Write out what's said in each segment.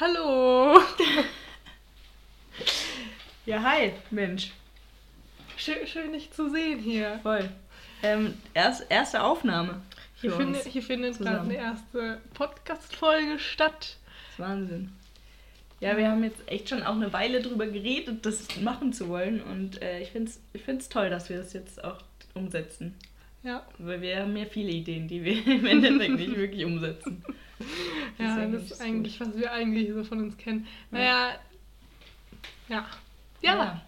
Hallo. Ja, hi, Mensch. Schön, schön dich zu sehen hier. Voll. Ähm, erst, erste Aufnahme. Hier, finde, hier findet gerade eine erste Podcast-Folge statt. Das ist Wahnsinn. Ja, wir haben jetzt echt schon auch eine Weile drüber geredet, das machen zu wollen. Und äh, ich finde es ich find's toll, dass wir das jetzt auch umsetzen. Ja, Weil wir haben ja viele Ideen, die wir im Endeffekt nicht wirklich umsetzen. ja eigentlich das ist eigentlich, was wir eigentlich so von uns kennen. Naja, ja. Ja. Ja,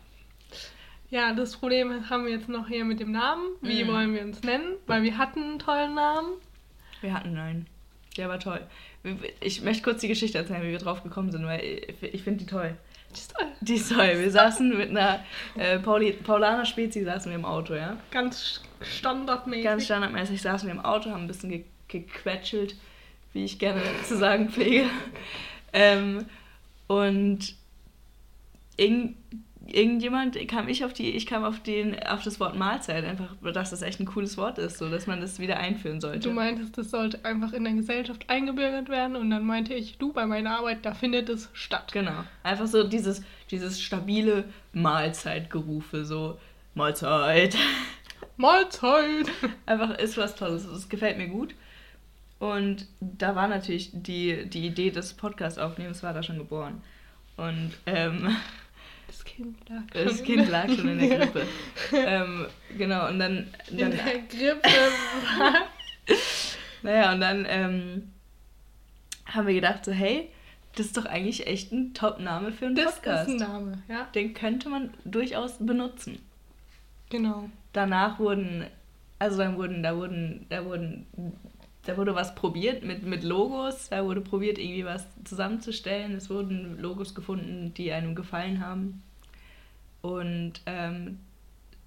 ja, das Problem haben wir jetzt noch hier mit dem Namen. Wie Mhm. wollen wir uns nennen? Weil wir hatten einen tollen Namen. Wir hatten einen. Der war toll. Ich möchte kurz die Geschichte erzählen, wie wir drauf gekommen sind, weil ich- finde die toll. Das ist toll. Die ist toll. Wir saßen mit einer äh, Pauli Paulaner Spezi saßen wir im Auto, ja. Ganz standardmäßig. Ganz standardmäßig saßen wir im Auto, haben ein bisschen ge gequetschelt, wie ich gerne zu sagen pflege. Ähm, und irgend, irgendjemand kam ich auf die, ich kam auf den, auf das Wort Mahlzeit, einfach, dass das echt ein cooles Wort ist, so dass man das wieder einführen sollte. Du meintest, das sollte einfach in der Gesellschaft eingebürgert werden und dann meinte ich, du, bei meiner Arbeit, da findet es statt. Genau. Einfach so dieses, dieses stabile Mahlzeitgerufe, so Mahlzeit. Mahlzeit! Einfach ist was Tolles. Das gefällt mir gut. Und da war natürlich die, die Idee des Podcast-Aufnehmens war da schon geboren. Und ähm, Das Kind lag das schon Kind lag schon in der Grippe. ähm, genau, und dann, In dann der Grippe. naja, und dann ähm, haben wir gedacht, so, hey, das ist doch eigentlich echt ein Top-Name für einen das Podcast. ist ein Name, ja? Den könnte man durchaus benutzen. Genau. danach wurden, also dann wurden, da wurden, da wurden, da wurde was probiert mit, mit Logos, da wurde probiert, irgendwie was zusammenzustellen. Es wurden Logos gefunden, die einem gefallen haben. Und ähm,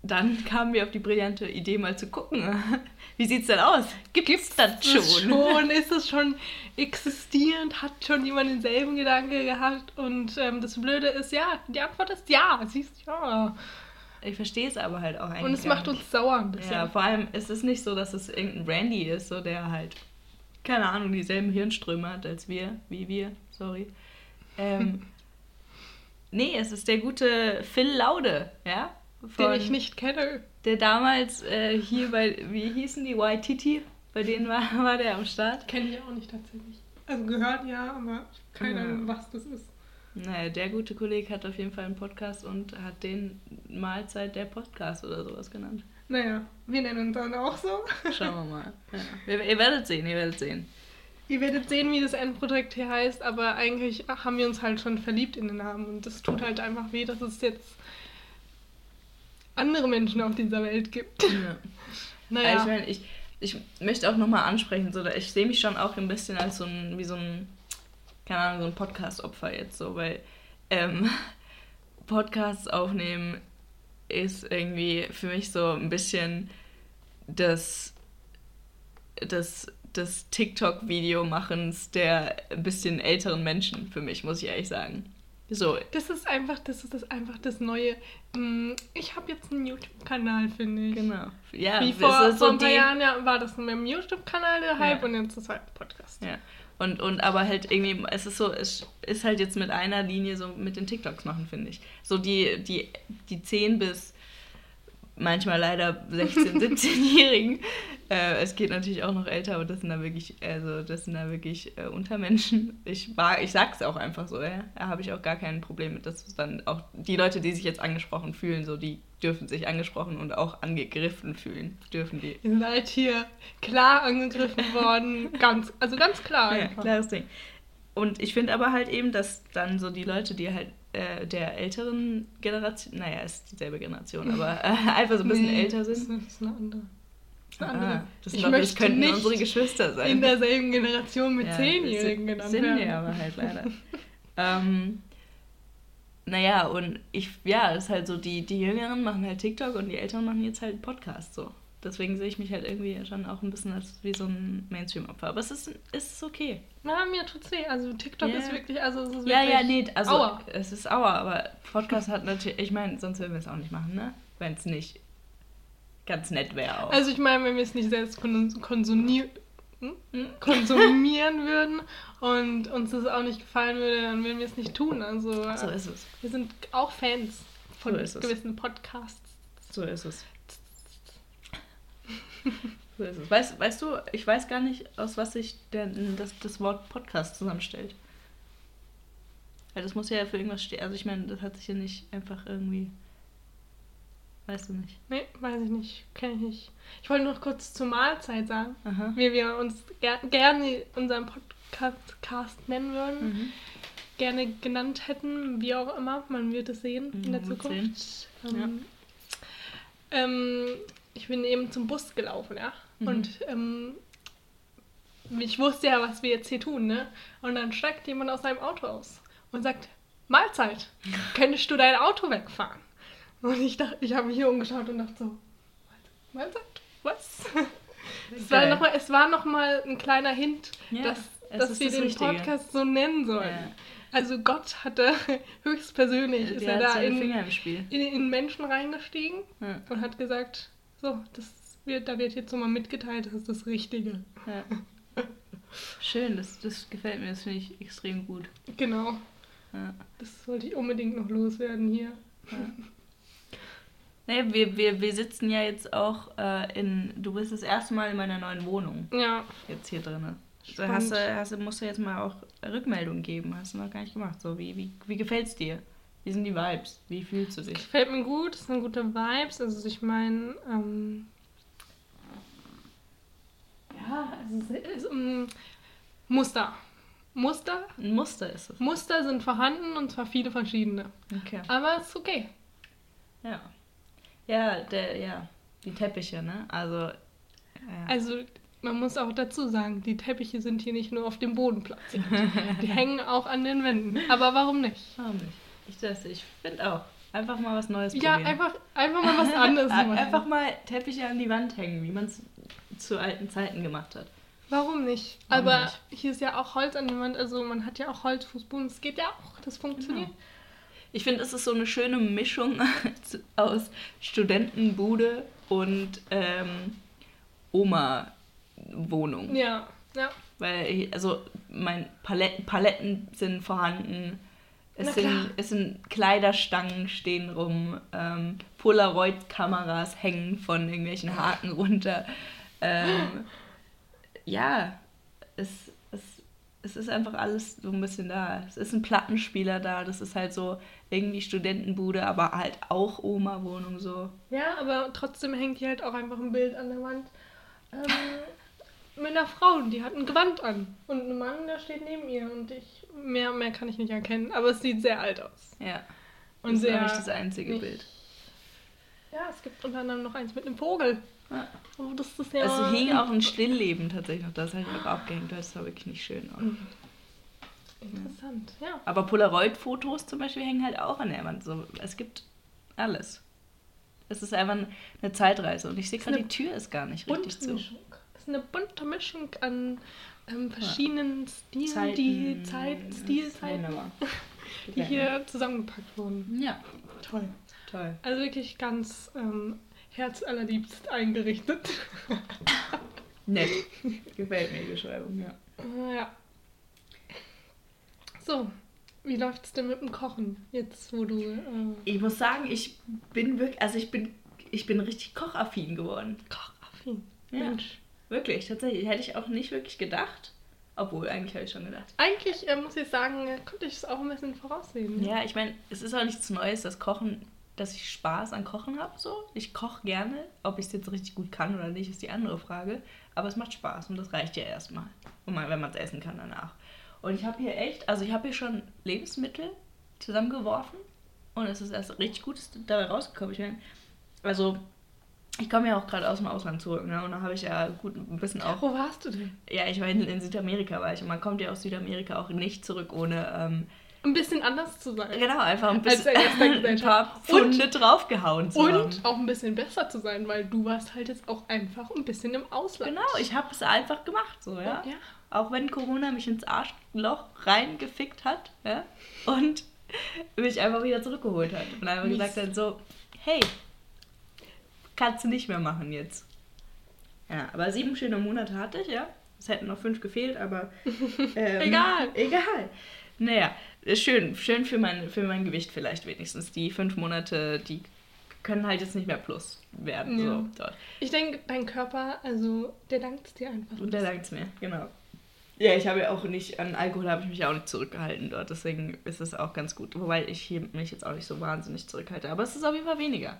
dann kamen wir auf die brillante Idee, mal zu gucken, wie sieht's denn aus? Gibt's das Ist es schon? schon? Ist es schon existierend? Hat schon jemand denselben Gedanke gehabt? Und ähm, das Blöde ist, ja, die Antwort ist ja. Siehst ja. Ich verstehe es aber halt auch eigentlich. Und es macht uns sauer ein bisschen. Ja, vor allem ist es nicht so, dass es irgendein Randy ist, so der halt, keine Ahnung, dieselben Hirnströme hat als wir, wie wir, sorry. Ähm, nee, es ist der gute Phil Laude, ja? Den Von- ich nicht kenne. Der damals äh, hier bei, wie hießen die, Waititi? Bei denen war, war der am Start. Kenne ich auch nicht tatsächlich. Also gehört ja, aber keine Ja. Ahnung, was das ist. Naja, der gute Kollege hat auf jeden Fall einen Podcast und hat den Mahlzeit der Podcast oder sowas genannt. Naja, wir nennen uns dann auch so. Schauen wir mal. Ja. Ihr, ihr werdet sehen, ihr werdet sehen. Ihr werdet sehen, wie das Endprodukt hier heißt, aber eigentlich haben wir uns halt schon verliebt in den Namen und das tut halt einfach weh, dass es jetzt andere Menschen auf dieser Welt gibt. Ja. Naja, Also ich meine, ich, ich möchte auch nochmal ansprechen, so, ich sehe mich schon auch ein bisschen als so ein, wie so ein, keine Ahnung, so ein Podcast-Opfer jetzt so, weil ähm, Podcasts aufnehmen ist irgendwie für mich so ein bisschen das, das, das TikTok-Video-Machens der ein bisschen älteren Menschen für mich, muss ich ehrlich sagen. So, das ist einfach, das ist das einfach das Neue. Mm, Ich habe jetzt einen YouTube-Kanal, finde ich. genau. Ja, Wie vor, ist vor ein paar Jahren ja, war das mit dem YouTube-Kanal der Hype Ja. und jetzt ist halt ein Podcast. Ja. Und, und aber halt irgendwie, es ist so, es ist halt jetzt mit einer Linie so mit den TikToks machen, finde ich. So die, die, die 10 bis manchmal leider 16, 17-Jährigen. Äh, es geht natürlich auch noch älter, aber das sind da wirklich, also das sind da wirklich äh, Untermenschen. Ich war, ich sag's auch einfach so, ja. Da habe ich auch gar kein Problem mit, dass dann auch die Leute, die sich jetzt angesprochen fühlen, so die dürfen sich angesprochen und auch angegriffen fühlen, dürfen die. Ihr seid hier klar angegriffen worden. Ganz, also ganz klar Ja, klares Ding. Und ich finde aber halt eben, dass dann so die Leute, die halt äh, der älteren Generation, naja, ist dieselbe Generation, aber äh, einfach so ein bisschen Nee, älter Das sind. ist eine andere. Das ist eine Ah, andere. das, Ich sind doch, das könnten nicht unsere Geschwister sein. In derselben Generation mit Ja, Zehnjährigen sind- genannt Sind werden. wir aber halt leider. ähm, naja, und ich, ja, es ist halt so, die, die Jüngeren machen halt TikTok und die Älteren machen jetzt halt Podcast so. Deswegen sehe ich mich halt irgendwie schon auch ein bisschen als wie so ein Mainstream-Opfer. Aber es ist, ist okay. Na, mir tut's weh. Also TikTok Ja. ist wirklich, also es ist Ja, wirklich ja, nee, also Aua. es ist Aua, aber Podcast hat natürlich, ich meine, sonst würden wir es auch nicht machen, ne? Wenn es nicht ganz nett wäre auch. Also ich meine, wenn wir es nicht selbst konsumieren, hm, konsumieren würden und uns das auch nicht gefallen würde, dann würden wir es nicht tun. Also So ist es. wir sind auch Fans von So gewissen Podcasts. So ist es. So ist es. Weißt, weißt du, ich weiß gar nicht, aus was sich denn das, das Wort Podcast zusammenstellt. Weil das muss ja für irgendwas stehen. Also ich meine, das hat sich ja nicht einfach irgendwie. Weißt du nicht. Nee, weiß ich nicht, kenne ich nicht. Ich wollte noch kurz zur Mahlzeit sagen, Aha. wie wir uns ger gerne unseren Podcast nennen würden. Mhm. gerne genannt hätten, wie auch immer. Man wird es sehen in der Mhm, wird Zukunft. Ähm, ähm, ich bin eben zum Bus gelaufen, ja. Mhm. Und ähm, ich wusste ja, was wir jetzt hier tun, ne? Und dann steigt jemand aus seinem Auto aus und sagt, Mahlzeit, könntest du dein Auto wegfahren? Und ich dachte, ich habe mich hier umgeschaut und dachte so, Mahlzeit? Was? Es war, Geil. noch mal, es war noch mal ein kleiner Hint, Ja, dass, dass wir das den Richtige. Podcast so nennen sollen. Ja. Also Gott hatte höchstpersönlich, ist er da in, Finger im Spiel. in, in Menschen reingestiegen Ja. und hat gesagt, so, das wird, da wird jetzt so mal mitgeteilt, das ist das Richtige. Ja. Schön, das, das gefällt mir, das finde ich extrem gut. Genau, Ja. das wollte ich unbedingt noch loswerden hier. Nee, wir, wir, wir sitzen ja jetzt auch äh, in. Du bist das erste Mal in meiner neuen Wohnung Ja, jetzt hier drin. Spannend. hast du, hast musst du jetzt mal auch Rückmeldung geben. Hast du noch gar nicht gemacht. So, wie, wie, wie gefällt's dir? Wie sind die Vibes? Wie fühlst du dich? gefällt mir gut, es sind gute Vibes. Also ich meine, ähm, ja, also es ist, ähm, Muster. Muster. Ein Muster ist es. Muster sind vorhanden und zwar viele verschiedene. Okay. Aber es ist okay. Ja. Ja, der, ja. Die Teppiche, ne? Also. Ja. Also man muss auch dazu sagen, die Teppiche sind hier nicht nur auf dem Boden platziert. Die hängen auch an den Wänden. Aber warum nicht? Warum nicht? Ich dachte, ich finde auch. Einfach mal was Neues Ja, probieren. einfach, einfach mal was anderes machen. Einfach mal Teppiche an die Wand hängen, wie man es zu alten Zeiten gemacht hat. Warum nicht? Warum Aber nicht? hier ist ja auch Holz an der Wand, also man hat ja auch Holzfußboden. Das geht ja auch, das funktioniert. Genau. Ich finde, es ist so eine schöne Mischung aus Studentenbude und ähm, Oma-Wohnung. Ja, ja. Weil, also, mein Paletten, Paletten sind vorhanden. Es sind, es sind Kleiderstangen stehen rum, ähm, Polaroid-Kameras hängen von irgendwelchen Haken runter. Ähm, ja, es, es, es ist einfach alles so ein bisschen da. Es ist ein Plattenspieler da, das ist halt so irgendwie Studentenbude, aber halt auch Oma-Wohnung so. Ja, aber trotzdem hängt hier halt auch einfach ein Bild an der Wand. Ähm, mit einer Frau, die hat ein Gewand an. Und ein Mann, der steht neben ihr. Und ich, mehr, mehr kann ich nicht erkennen. Aber es sieht sehr alt aus. Ja, Und das ist sehr. auch nicht das einzige nicht- Bild. Ja, es gibt unter anderem noch eins mit einem Vogel. Ja. Oh, das ist ja. Es hing auch ein Stillleben tatsächlich noch, das habe ich auch abgehängt, das war wirklich nicht schön. Auch. Interessant, ja. Aber Polaroid-Fotos zum Beispiel hängen halt auch an der Wand. So, es gibt alles. Es ist einfach eine Zeitreise und ich sehe ist gerade, die Tür ist gar nicht richtig zu. Mischung. Es ist eine bunte Mischung an ähm, verschiedenen Stilen, Zeiten, die Zeit, Stilzeiten, die hier zusammengepackt wurden. Ja, Toll. toll. Also wirklich ganz ähm, herzallerliebst eingerichtet. Nett. Gefällt mir die Beschreibung, ja. Ja. So, wie läuft's denn mit dem Kochen jetzt, wo du äh, Ich muss sagen, ich bin wirklich, also ich bin, ich bin richtig kochaffin geworden. kochaffin? Ja. Mensch. Wirklich, tatsächlich. Hätte ich auch nicht wirklich gedacht. Obwohl, eigentlich habe ich schon gedacht. Eigentlich äh, muss ich sagen, konnte ich es auch ein bisschen voraussehen. ne? Ja, ich meine, es ist auch nichts Neues, das Kochen, dass ich Spaß an Kochen habe. So. Ich koche gerne. Ob ich es jetzt richtig gut kann oder nicht, ist die andere Frage. Aber es macht Spaß und das reicht ja erstmal. Und wenn man es essen kann danach. Und ich habe hier echt, also ich habe hier schon Lebensmittel zusammengeworfen und es ist erst richtig Gutes dabei rausgekommen. Ich meine, also ich komme ja auch gerade aus dem Ausland zurück, ne? Und da habe ich ja gut ein bisschen auch Wo warst du denn? ja, ich war in, in Südamerika war ich und man kommt ja aus Südamerika auch nicht zurück ohne ähm, Ein bisschen anders zu sein. genau einfach ein bisschen ein paar Pfunde draufgehauen zu Und haben. auch ein bisschen besser zu sein, weil du warst halt jetzt auch einfach ein bisschen im Ausland. Genau, ich habe es einfach gemacht so, ja? Ja. Auch wenn Corona mich ins Arschloch reingefickt hat, ja? Und mich einfach wieder zurückgeholt hat und einfach Mies. gesagt hat so, hey, kannst du nicht mehr machen jetzt. Ja, aber sieben schöne Monate hatte ich, ja. Es hätten noch fünf gefehlt, aber. Ähm, Egal. Egal. Naja, schön, schön für mein, für mein Gewicht vielleicht wenigstens. Die fünf Monate, die können halt jetzt nicht mehr plus werden. Ja. So, dort. Ich denke, dein Körper, also, der dankt es dir einfach. Und der dankt es mir, genau. Ja, ich habe ja auch nicht, an Alkohol habe ich mich auch nicht zurückgehalten dort, deswegen ist es auch ganz gut. Wobei ich hier mich jetzt auch nicht so wahnsinnig zurückhalte. Aber es ist auf jeden Fall weniger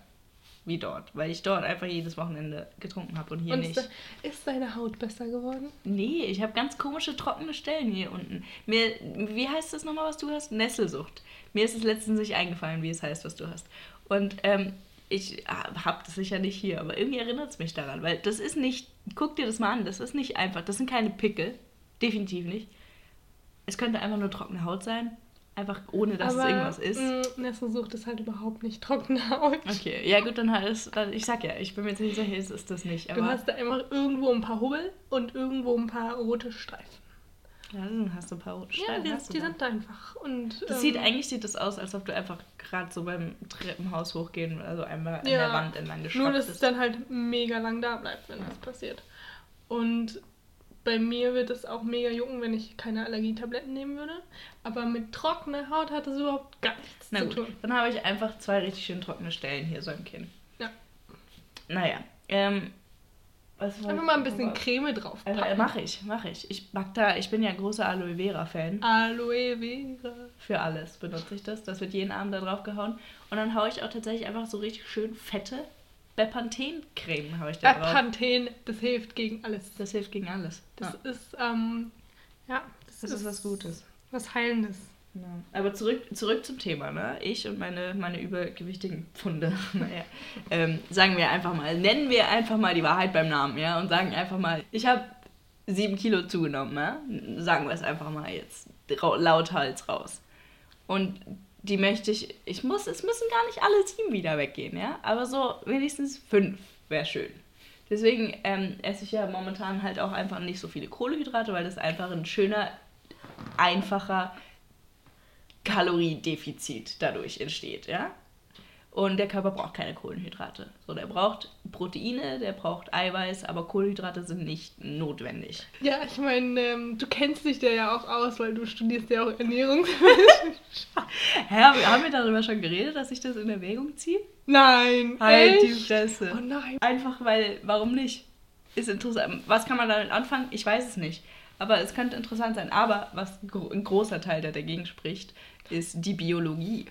wie dort, weil ich dort einfach jedes Wochenende getrunken habe und hier Und nicht. ist, ist deine Haut besser geworden? Nee, ich habe ganz komische trockene Stellen hier unten. Mir, wie heißt das nochmal, was du hast? Nesselsucht. Mir ist es letztens nicht eingefallen, wie es heißt, was du hast. Und ähm, ich habe das sicher nicht hier, aber irgendwie erinnert es mich daran, weil das ist nicht, guck dir das mal an, das ist nicht einfach, das sind keine Pickel, definitiv nicht. Es könnte einfach nur trockene Haut sein, einfach ohne, dass es irgendwas ist. mh, Nesselsucht ist halt überhaupt nicht trockene Haut. Okay, ja gut, dann halt ist, dann- ich sag ja, ich bin mir ziemlich sicher, es ist das nicht. Du Aber hast da einfach irgendwo ein paar Hubbel und irgendwo ein paar rote Streifen. ja, dann hast du ein paar rote Ja, Streifen, die, du die da. sind da einfach. Und, Das ähm, sieht eigentlich sieht das aus, als ob du einfach gerade so beim Treppenhaus hochgehen, also einmal an Ja, der Wand entlang Nur, geschraubt dass es dann halt mega lang da bleibt, wenn das passiert. Und bei mir wird es auch mega jucken, wenn ich keine Allergietabletten nehmen würde. Aber mit trockener Haut hat es überhaupt gar nichts Na zu gut, tun. dann habe ich einfach zwei richtig schön trockene Stellen hier so im Kinn. Ja. Naja, ähm, was Einfach mal ein bisschen Creme drauf. Also, äh, mach ich, mach ich. Ich mag da, ich bin ja großer Aloe Vera Fan. Aloe Vera. Für alles benutze ich das. Das wird jeden Abend da drauf gehauen. Und dann haue ich auch tatsächlich einfach so richtig schön fette Bepanthen-Creme habe ich da drauf. Bepanthen, das hilft gegen alles. Das hilft gegen alles. Das ja, ist, ähm, ja, das ist was Gutes. Was Heilendes. Ja. Aber zurück, zurück zum Thema, ne? Ich und meine, meine übergewichtigen Pfunde. naja. Ähm, sagen wir einfach mal, nennen wir einfach mal die Wahrheit beim Namen, ja? Und sagen einfach mal, ich habe sieben Kilo zugenommen, ja? Sagen wir es einfach mal jetzt lauthals raus. Und die möchte ich, ich muss, es müssen gar nicht alle sieben wieder weggehen, ja? Aber so wenigstens fünf wäre schön. Deswegen ähm, esse ich ja momentan halt auch einfach nicht so viele Kohlenhydrate, weil das einfach ein schöner, einfacher Kaloriedefizit dadurch entsteht, ja? Und der Körper braucht keine Kohlenhydrate. So, der braucht Proteine, der braucht Eiweiß, aber Kohlenhydrate sind nicht notwendig. Ja, ich meine, ähm, du kennst dich da ja auch aus, weil du studierst ja auch Ernährung. Hä, haben wir- darüber schon geredet, dass ich das in Erwägung ziehe? Nein, Halt die echt? Fresse. Oh nein. Einfach weil, warum nicht? Ist interessant. Was kann man damit anfangen? Ich weiß es nicht. Aber es könnte interessant sein. Aber was ein großer Teil, der dagegen spricht, ist die Biologie.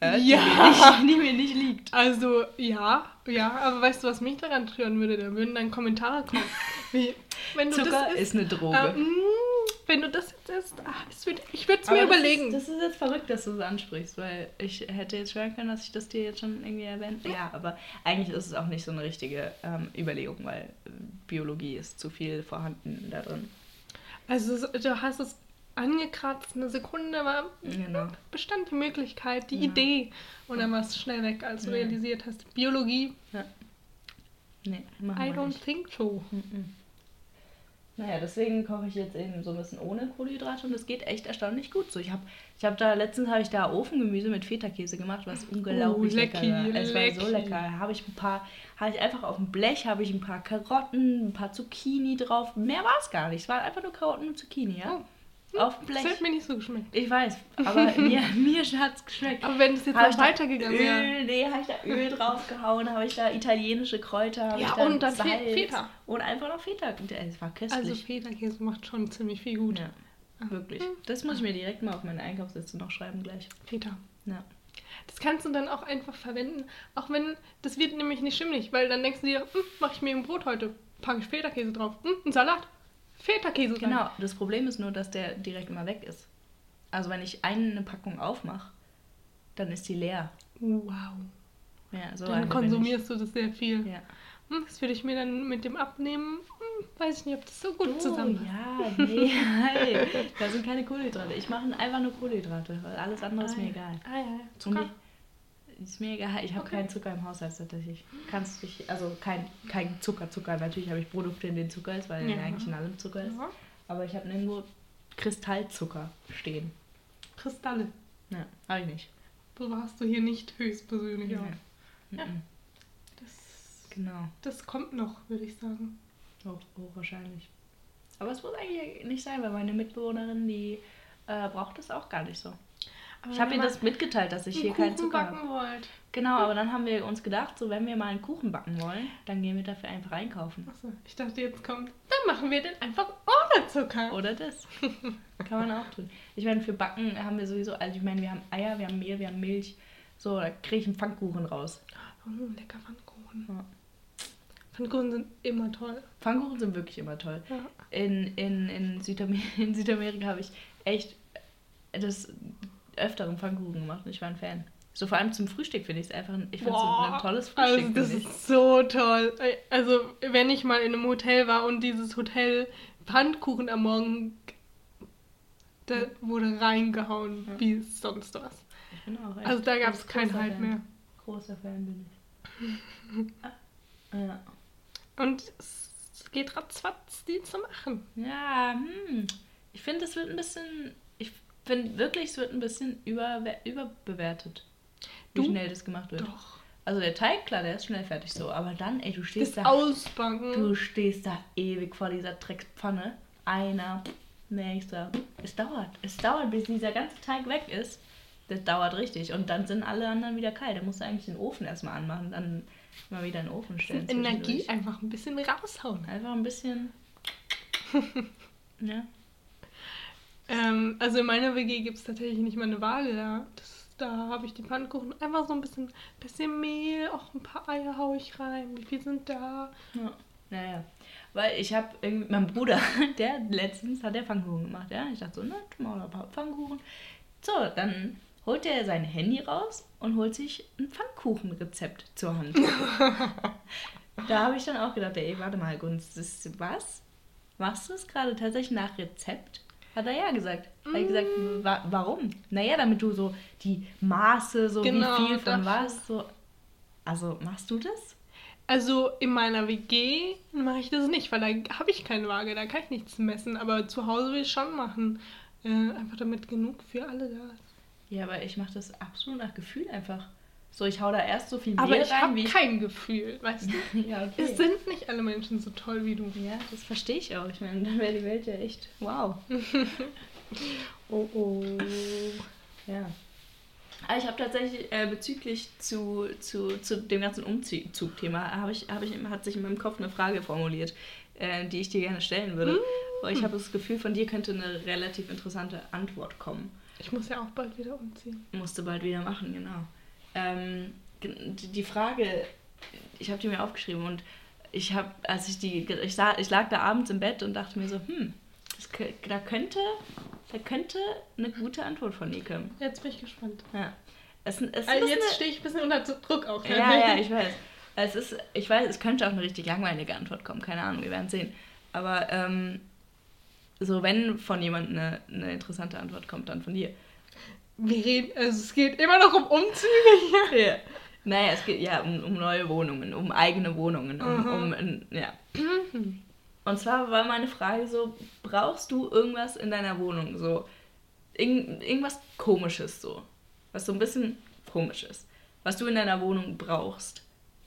Äh, Ja. Die, mir nicht, die mir nicht liegt. Also, ja, ja, aber weißt du, was mich daran stören würde? Da würden dann Kommentare kommen. Wie, wenn du Zucker das ist eine Droge. äh, mm, wenn du das jetzt isst, ah, es wird, ich würde es mir das überlegen. Ist, das ist jetzt verrückt, dass du es ansprichst, weil ich hätte jetzt schwören können, dass ich das dir jetzt schon irgendwie erwähnt. Ja, aber eigentlich ist es auch nicht so eine richtige ähm, Überlegung, weil äh, Biologie ist zu viel vorhanden da drin. also, du hast es angekratzt, eine Sekunde war Genau. bestand die Möglichkeit, die Ja. Idee. Und dann war es schnell weg, als du Ja. realisiert hast. Biologie, Nee, machen I don't nicht. think so. Mhm. Naja, deswegen koche ich jetzt eben so ein bisschen ohne Kohlenhydrate und es geht echt erstaunlich gut. So, ich habe ich hab da, letztens habe ich da Ofengemüse mit Feta-Käse gemacht, was unglaublich Oh, lecker war. Es war so lecker. Habe ich ein paar, habe ich einfach auf dem Blech, habe ich ein paar Karotten, ein paar Zucchini drauf. Mehr war es gar nicht. Es waren einfach nur Karotten und Zucchini, ja? Auf dem Das Blech. hat mir nicht so geschmeckt. Ich weiß, aber mir, mir hat es geschmeckt. Aber wenn es jetzt noch weitergegangen wäre. Öl, nee, habe ich da Öl draufgehauen, habe ich da italienische Kräuter, Ja, da und dann Salz Feta. und einfach noch Feta. Es war köstlich. Also Feta-Käse macht schon ziemlich viel gut. ja, wirklich. Das muss ich mir direkt mal auf meine Einkaufsliste noch schreiben gleich. Feta. Ja. Das kannst du dann auch einfach verwenden. Auch wenn, das wird nämlich nicht schimmelig, weil dann denkst du dir, hm, mache ich mir ein Brot heute, packe ich Feta-Käse drauf. Hm, ein Salat, Feta-Käse rein. Genau, das Problem ist nur, dass der direkt immer weg ist. Also wenn ich eine Packung aufmache, dann ist die leer. Wow. Ja, so dann konsumierst du das sehr viel. Ja. Hm, das würde ich mir dann mit dem Abnehmen, hm, weiß ich nicht, ob das so gut Oh, zusammen ja, nee, hey, da sind keine Kohlenhydrate. Ich mache einfach nur Kohlenhydrate, weil alles andere ist Ah, mir ja. egal. Ah ja, ja. Ist mir egal, ich habe Okay. keinen Zucker im Haushalt tatsächlich. Kannst dich, also kein, kein Zucker, Zucker. Natürlich habe ich Produkte, in denen Zucker ist, weil Ja. eigentlich in allem Zucker ist. Ja. Aber ich habe nirgendwo Kristallzucker stehen. Kristalle. Ja, habe ich nicht. So warst du hier nicht höchstpersönlich Ja. auf. Ja. Das, Genau. das kommt noch, würde ich sagen. Hoch, hochwahrscheinlich. Aber es muss eigentlich nicht sein, weil meine Mitbewohnerin, die äh, braucht das auch gar nicht so. Ich habe ihr das mitgeteilt, dass ich hier einen keinen Kuchen Zucker habe. backen wollt. Genau, aber dann haben wir uns gedacht, so wenn wir mal einen Kuchen backen wollen, dann gehen wir dafür einfach einkaufen. Achso, ich dachte, jetzt kommt. Dann machen wir den einfach ohne Zucker. Oder das. Kann man auch tun. Ich meine, für Backen haben wir sowieso, also ich meine, wir haben Eier, wir haben Mehl, wir haben Milch. So, da kriege ich einen Pfannkuchen raus. Oh, lecker Pfannkuchen. Ja. Pfannkuchen sind immer toll. Pfannkuchen sind wirklich immer toll. Ja. In, in, in, Südamer in Südamerika habe ich echt das öfteren Pfannkuchen gemacht und ich war ein Fan. So vor allem zum Frühstück finde ich es einfach, ein- ich finde es ein, tolles Frühstück. Also das ist so toll. Also wenn ich mal in einem Hotel war und dieses Hotel Pfannkuchen am Morgen, da wurde reingehauen Ja. wie sonst was. Ich bin auch echt Also da gab es keinen Halt Fan. mehr. Großer Fan bin ich. Ah, ja. Und es geht ratzfatz, die zu machen. Ja, hm. Ich finde, es wird ein bisschen. Ich finde wirklich, es wird ein bisschen über, überbewertet. Wie Du? schnell das gemacht wird. Doch. Also der Teig, klar, der ist schnell fertig so. Aber dann, ey, du Das stehst da. Ausbacken. Du stehst da ewig vor dieser Dreckspfanne. Einer, nächster. Es dauert. Es dauert, bis dieser ganze Teig weg ist. Das dauert richtig. Und dann sind alle anderen wieder kalt. Da musst du eigentlich den Ofen erstmal anmachen, dann mal wieder in den Ofen stellen. Energie einfach ein bisschen raushauen. Einfach ein bisschen. ja. Ähm, also in meiner WG gibt es tatsächlich nicht mal eine Waage da. Das, da habe ich die Pfannkuchen einfach so ein bisschen, bisschen Mehl, auch ein paar Eier haue ich rein. Wie viel sind da? Ja. Naja. Weil ich habe irgendwie, mein Bruder, der letztens hat der Pfannkuchen gemacht, ja. Ich dachte so, na, tu mal ein paar Pfannkuchen. So, dann holt er sein Handy raus und holt sich ein Pfannkuchenrezept zur Hand. da habe ich dann auch gedacht, ey, warte mal, Gunst, das, was? Machst du es gerade tatsächlich nach Rezept? Hat er ja gesagt. Hat er gesagt, wa warum? Naja, damit du so die Maße, so Genau, wie viel von was, so. Also, machst du das? Also in meiner WG mache ich das nicht, weil da habe ich keine Waage, da kann ich nichts messen. Aber zu Hause will ich schon machen. Äh, einfach damit genug für alle da ist. Ja, aber ich mache das absolut nach Gefühl einfach. So, ich hau da erst so viel Mehl Aber ich rein, habe wie ich... kein Gefühl, weißt du? Ja, okay. Es sind nicht alle Menschen so toll wie du. ja, das verstehe ich auch. Ich meine, dann wäre die Welt ja echt wow. oh, oh. Ja. Aber ich habe tatsächlich äh, bezüglich zu, zu, zu dem ganzen Umzugthema, habe ich, hab ich, hat sich in meinem Kopf eine Frage formuliert, äh, die ich dir gerne stellen würde. Weil ich habe das Gefühl, von dir könnte eine relativ interessante Antwort kommen. Ich muss ja auch bald wieder umziehen. Musste bald wieder machen, genau. Ähm, die Frage, ich habe die mir aufgeschrieben und ich habe, als ich die, ich, sah, ich lag da abends im Bett und dachte mir so, hm, das, da könnte, da könnte eine gute Antwort von dir kommen. Jetzt bin ich gespannt. Ja. Es, es Also jetzt stehe ich ein bisschen unter Druck auch. ne? ja, ja, ich weiß. Es ist, ich weiß, es könnte auch eine richtig langweilige Antwort kommen, keine Ahnung, wir werden sehen. Aber ähm, so, wenn von jemandem eine, eine interessante Antwort kommt, dann von dir. Wir reden, also es geht immer noch um Umzüge hier. Ja. Naja, es geht ja um, um neue Wohnungen, um eigene Wohnungen, um, um ein- ja. Und zwar war meine Frage so, brauchst du irgendwas in deiner Wohnung? So, irgend, irgendwas komisches so, was so ein bisschen komisch ist. Was du in deiner Wohnung brauchst,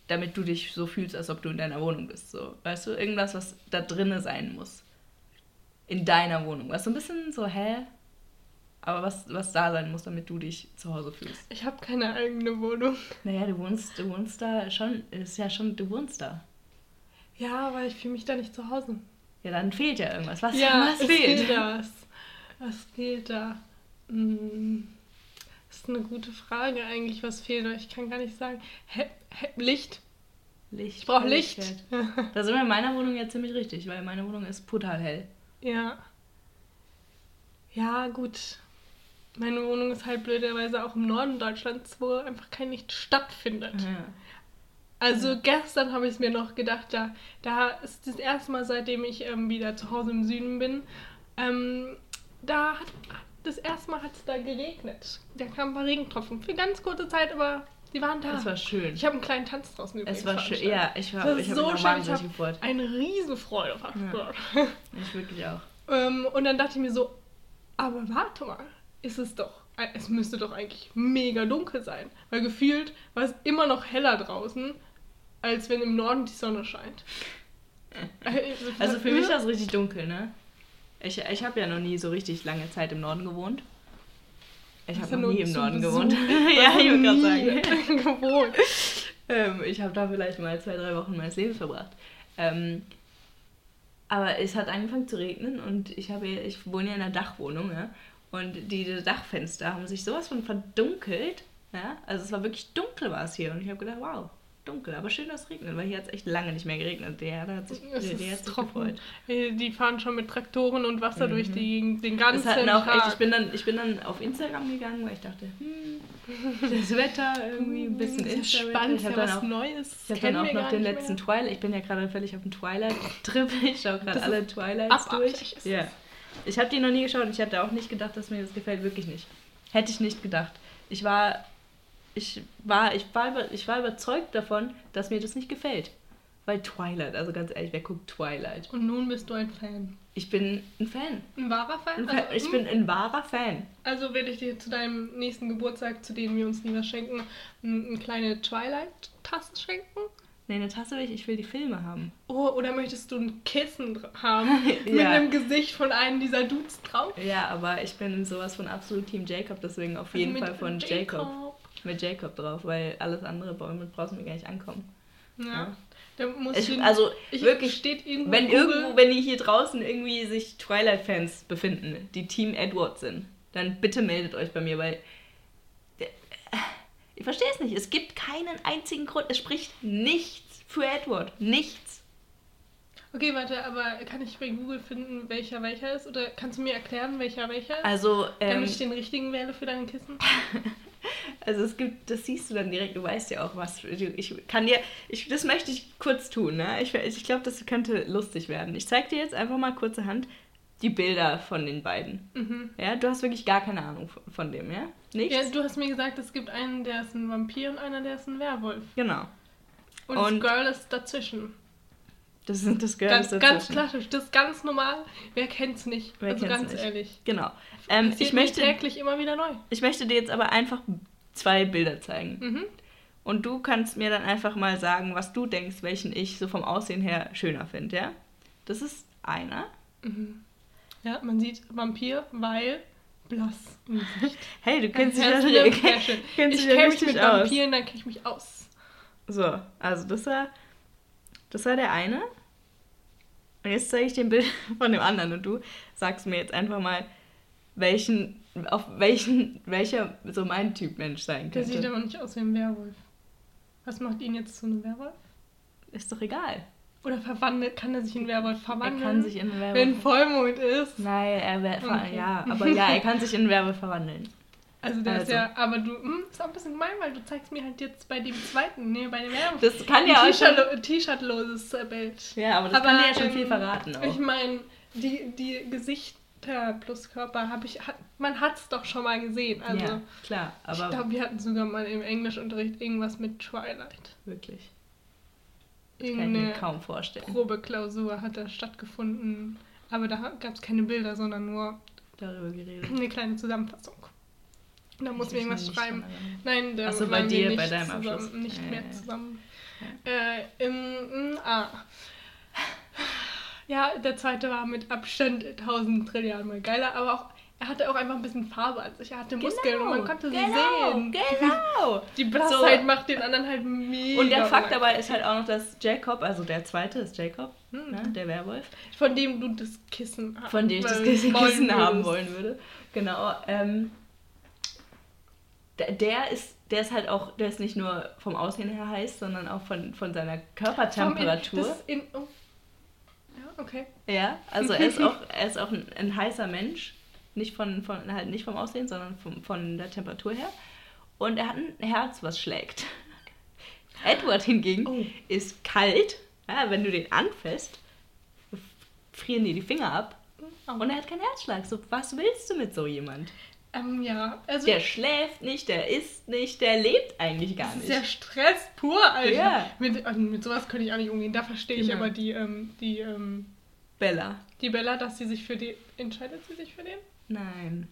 damit du dich so fühlst, als ob du in deiner Wohnung bist. So, weißt du, irgendwas, was da drinne sein muss. In deiner Wohnung. Was so ein bisschen so, hä? Aber was, was da sein muss, damit du dich zu Hause fühlst. Ich habe keine eigene Wohnung. Naja, du wohnst, du wohnst da schon, ist ja schon, du wohnst da. Ja, aber ich fühle mich da nicht zu Hause. Ja, dann fehlt ja irgendwas. Was, ja, was es fehlt? fehlt was. Was fehlt da? Hm, Das ist eine gute Frage eigentlich, was fehlt. aber Ich kann gar nicht sagen. He He Licht. Licht. Ich brauche Licht. Helligkeit. Da sind wir in meiner Wohnung ja ziemlich richtig, weil meine Wohnung ist brutal hell. ja. Ja, gut. Meine Wohnung ist halt blöderweise auch im Norden Deutschlands, wo einfach kein Licht stattfindet. Ja. Also gestern habe ich es mir noch gedacht, da, da ist das erste Mal, seitdem ich ähm, wieder zu Hause im Süden bin, ähm, da hat das erste Mal hat es da geregnet. Da kamen ein paar Regentropfen. Für ganz kurze Zeit, aber die waren da. Es war schön. ich habe einen kleinen Tanz draußen übrigens Es war schön. Ja, ich war, ich so schön. Ich habe eine Riesenfreude verspürt. Ich wirklich auch. ähm, und dann dachte ich mir so, aber warte mal, ist es doch, es müsste doch eigentlich mega dunkel sein. Weil gefühlt war es immer noch heller draußen, als wenn im Norden die Sonne scheint. Also für mich war es richtig dunkel, ne? Ich, ich habe ja noch nie so richtig lange Zeit im Norden gewohnt. Ich habe noch nie im Norden Besuch? gewohnt. Ja, ich wollte gerade nie sagen. gewohnt. Ähm, ich habe da vielleicht mal zwei, drei Wochen meines Lebens verbracht. Ähm, aber es hat angefangen zu regnen und ich, habe, ich wohne ja in einer Dachwohnung. Ja? Und diese Dachfenster haben sich sowas von verdunkelt. Ja? Also es war wirklich dunkel war es hier. Und ich habe gedacht, wow, dunkel. Aber schön, dass es regnet, weil hier hat es echt lange nicht mehr geregnet. Der hat sich, Es der, der hat ist sich gefreut. Äh, Die fahren schon mit Traktoren und Wasser Mhm. durch die, den ganzen auch echt, Tag. ich bin, dann, ich bin dann auf Instagram gegangen, weil ich dachte, hm, das Wetter irgendwie ein bisschen Das ist Insta-Wetter. spannend, Ich ja habe dann was auch Neues. Ich habe dann auch noch den letzten mehr. Twilight. Ich bin ja gerade völlig auf dem Twilight-Trip. Ich schaue gerade alle ist Twilights durch. ist Ja. Ich habe die noch nie geschaut und ich hatte auch nicht gedacht, dass mir das gefällt. Wirklich nicht. Hätte ich nicht gedacht. Ich war, ich war, ich war, über, ich war überzeugt davon, dass mir das nicht gefällt. Weil Twilight, also ganz ehrlich, wer guckt Twilight? Und nun bist du ein Fan. Ich bin ein Fan. Ein wahrer Fan? Ein Fan. Also, Ich hm, bin ein wahrer Fan. also werde ich dir zu deinem nächsten Geburtstag, zu dem wir uns nie was schenken, eine kleine Twilight-Tasse schenken? Nee, eine Tasse will ich, ich will die Filme haben. Oh, oder möchtest du ein Kissen haben mit Ja. einem Gesicht von einem dieser Dudes drauf? Ja, aber ich bin sowas von absolut Team Jacob, deswegen auf jeden Also Fall mit von Jacob. Mit Jacob drauf, weil alles andere damit brauchst du mir gar nicht ankommen. Ja. Ja. Ich, den- also ich, wirklich, steht irgendwo wenn Google- irgendwo, wenn hier draußen irgendwie sich Twilight-Fans befinden, die Team Edward sind, dann bitte meldet euch bei mir, weil ich verstehe es nicht. Es gibt keinen einzigen Grund. Es spricht nichts für Edward. Nichts. Okay, warte, aber kann ich bei Google finden, welcher welcher ist? Oder kannst du mir erklären, welcher welcher ist? Also, ähm, damit ich den richtigen wähle für dein Kissen? Also es gibt, das siehst du dann direkt, du weißt ja auch was. Ich kann dir, ich, das möchte ich kurz tun, ne? Ich, ich glaube, das könnte lustig werden. Ich zeig dir jetzt einfach mal kurzerhand die Bilder von den beiden. Mhm. Ja, du hast wirklich gar keine Ahnung von, von dem, ja? Nichts? Ja, du hast mir gesagt, es gibt einen, der ist ein Vampir und einer, der ist ein Werwolf. Genau. Und, Und- das Girl ist dazwischen. Das sind das Girl Ganz, ist ganz dazwischen. klassisch, das ist ganz normal. Wer kennt's nicht? Wer also kennt's ganz nicht? ehrlich. Genau. Ähm, ich, möchte, täglich immer wieder neu. ich möchte dir jetzt aber einfach zwei Bilder zeigen. Mhm. Und du kannst mir dann einfach mal sagen, was du denkst, welchen ich so vom Aussehen her schöner finde, ja? Das ist einer. Mhm. Ja, man sieht Vampir, weil blass im Gesicht. Hey, du kennst dich ja richtig, kennst Ich dich ja mich mit aus. Vampiren, dann kenne ich mich aus. So, also das war, das war der eine. Und jetzt zeige ich dir ein Bild von dem anderen und du sagst mir jetzt einfach mal, welchen, auf welchen, welcher so mein Typ Mensch sein Der sieht könnte. aber nicht aus wie ein Werwolf. Was macht ihn jetzt zu einem Werwolf? Ist doch egal. Oder verwandelt, kann er sich in Werwolf Er verwandeln? kann sich in einen wenn Werwolf... Vollmond ist. Nein, er wär, Okay. ja, aber ja, er kann sich in Werwolf verwandeln. Also der ist Also. ja, aber du, hm, ist auch ein bisschen gemein, weil du zeigst mir halt jetzt bei dem zweiten, nee, bei dem Werwolf. Das kann ja auch T-Shirt-loses Bild. Ja, aber das kann dir ja schon ähm, viel verraten auch. Ich meine, die, die Gesichter plus Körper habe ich, hat, man hat es doch schon mal gesehen. Also ja, klar, ich aber glaube, wir hatten sogar mal im Englischunterricht irgendwas mit Twilight. wirklich. Kann ich mir kaum vorstellen. Probeklausur hat da stattgefunden. Aber da gab es keine Bilder, sondern nur Darüber geredet. eine kleine Zusammenfassung. Da muss Ich wir mich irgendwas schreiben. Nein, da so, bei dir, nicht bei deinem zusammen, Abschluss. Nicht Ja, mehr ja, ja. zusammen. Äh, im, mm, ah. Ja, der zweite war mit Abstand tausend Trilliarden mal geiler, aber auch, er hatte auch einfach ein bisschen Farbe als ich. Er hatte Muskeln und man konnte sie genau, sehen. Genau. Die Blassheit So. macht den anderen halt mega. Und der Fakt dabei ist halt auch noch, dass Jacob, also der zweite ist Jacob, Hm. ne, der Werwolf, Von dem du das Kissen haben von dem ich das wollen Kissen Kissen haben wollen würde. Genau. Ähm, der, der ist, der ist halt auch, der ist nicht nur vom Aussehen her heiß, sondern auch von, von seiner Körpertemperatur. Das in, oh. Ja, okay. Ja, also er ist auch, er ist auch ein, ein heißer Mensch. Nicht von, von halt nicht vom Aussehen, sondern vom, von der Temperatur her. Und er hat ein Herz, was schlägt. Edward hingegen Oh. ist kalt. Ja, wenn du den anfasst, frieren dir die Finger ab. Und er hat keinen Herzschlag. So, was willst du mit so jemand? Ähm, ja, also Der schläft nicht, der isst nicht, der lebt eigentlich gar das ist nicht. ja Stress pur, Alter. Ja. Mit, mit sowas könnte ich auch nicht umgehen. Da verstehe ich Genau. aber die, ähm, die, ähm, Bella. die Bella, dass sie sich für die. Entscheidet sie sich für den? Nein.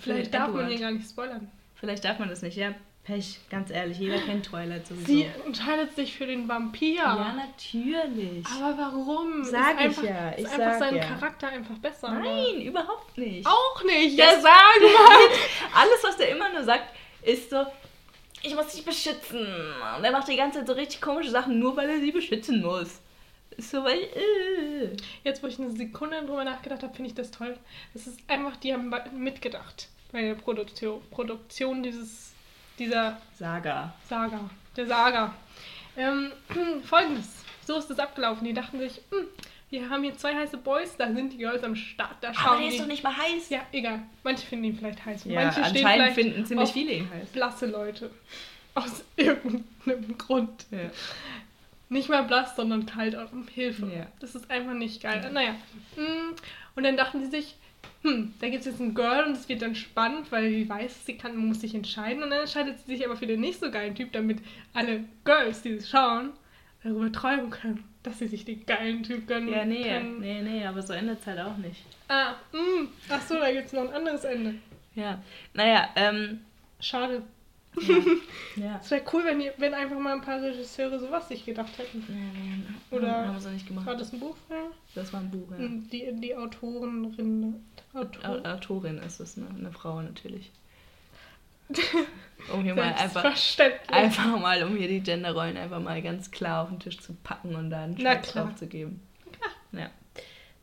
Vielleicht den darf man Edward. hier gar nicht spoilern. Vielleicht darf man das nicht, ja. Pech, ganz ehrlich, jeder kennt Twilight sowieso. Sie entscheidet sich für den Vampir. ja, natürlich. Aber warum? Sag ist ich einfach, ja, ich ist einfach sag sein ja. Charakter einfach besser. Nein, überhaupt nicht. Auch nicht. Das- Ja, sag mal. Alles, was der immer nur sagt, ist so, ich muss dich beschützen. Und er macht die ganze Zeit so richtig komische Sachen, nur weil er sie beschützen muss. Ist so, weil, äh. Jetzt, wo ich eine Sekunde drüber nachgedacht habe, finde ich das toll. Das ist einfach, die haben mitgedacht bei der Produktion, Produktion dieses, dieser Saga. Saga, der Saga. Ähm, Folgendes, so ist es abgelaufen. Die dachten sich, hm, wir haben hier zwei heiße Boys, da sind die Girls am Start, da schauen Aber der die. ist doch nicht mal heiß. Ja, egal. Manche finden ihn vielleicht heiß. Ja, Manche stehen anscheinend vielleicht finden ziemlich viele ihn heiß. blasse Leute. Aus irgendeinem Grund. Ja. Nicht mal blass, sondern kalt. um Hilfe. Ja. Das ist einfach nicht geil. Naja. mm, Und dann dachten sie sich, hm, da gibt es jetzt ein Girl und es wird dann spannend, weil sie weiß, sie kann, muss sich entscheiden. Und dann entscheidet sie sich aber für den nicht so geilen Typ, damit alle Girls, die es schauen, darüber träumen können, dass sie sich den geilen Typ gönnen Ja, nee, können. nee, nee, aber so endet es halt auch nicht. Ah, mm, ach so, da gibt es noch ein anderes Ende. Ja, naja, ähm, Schade. ja. Es wäre cool, wenn, ihr, wenn einfach mal ein paar Regisseure sowas sich gedacht hätten. Nee, Oder- haben sie nicht gemacht. War das ein Buch? Ja? Das war ein Buch, ja. Die, die Autorin, Autor, Au- Autorin ist es, ne? Eine Frau natürlich. Um hier mal einfach, einfach mal, um hier die Genderrollen einfach mal ganz klar auf den Tisch zu packen und da einen Na klar. drauf zu geben. Ja.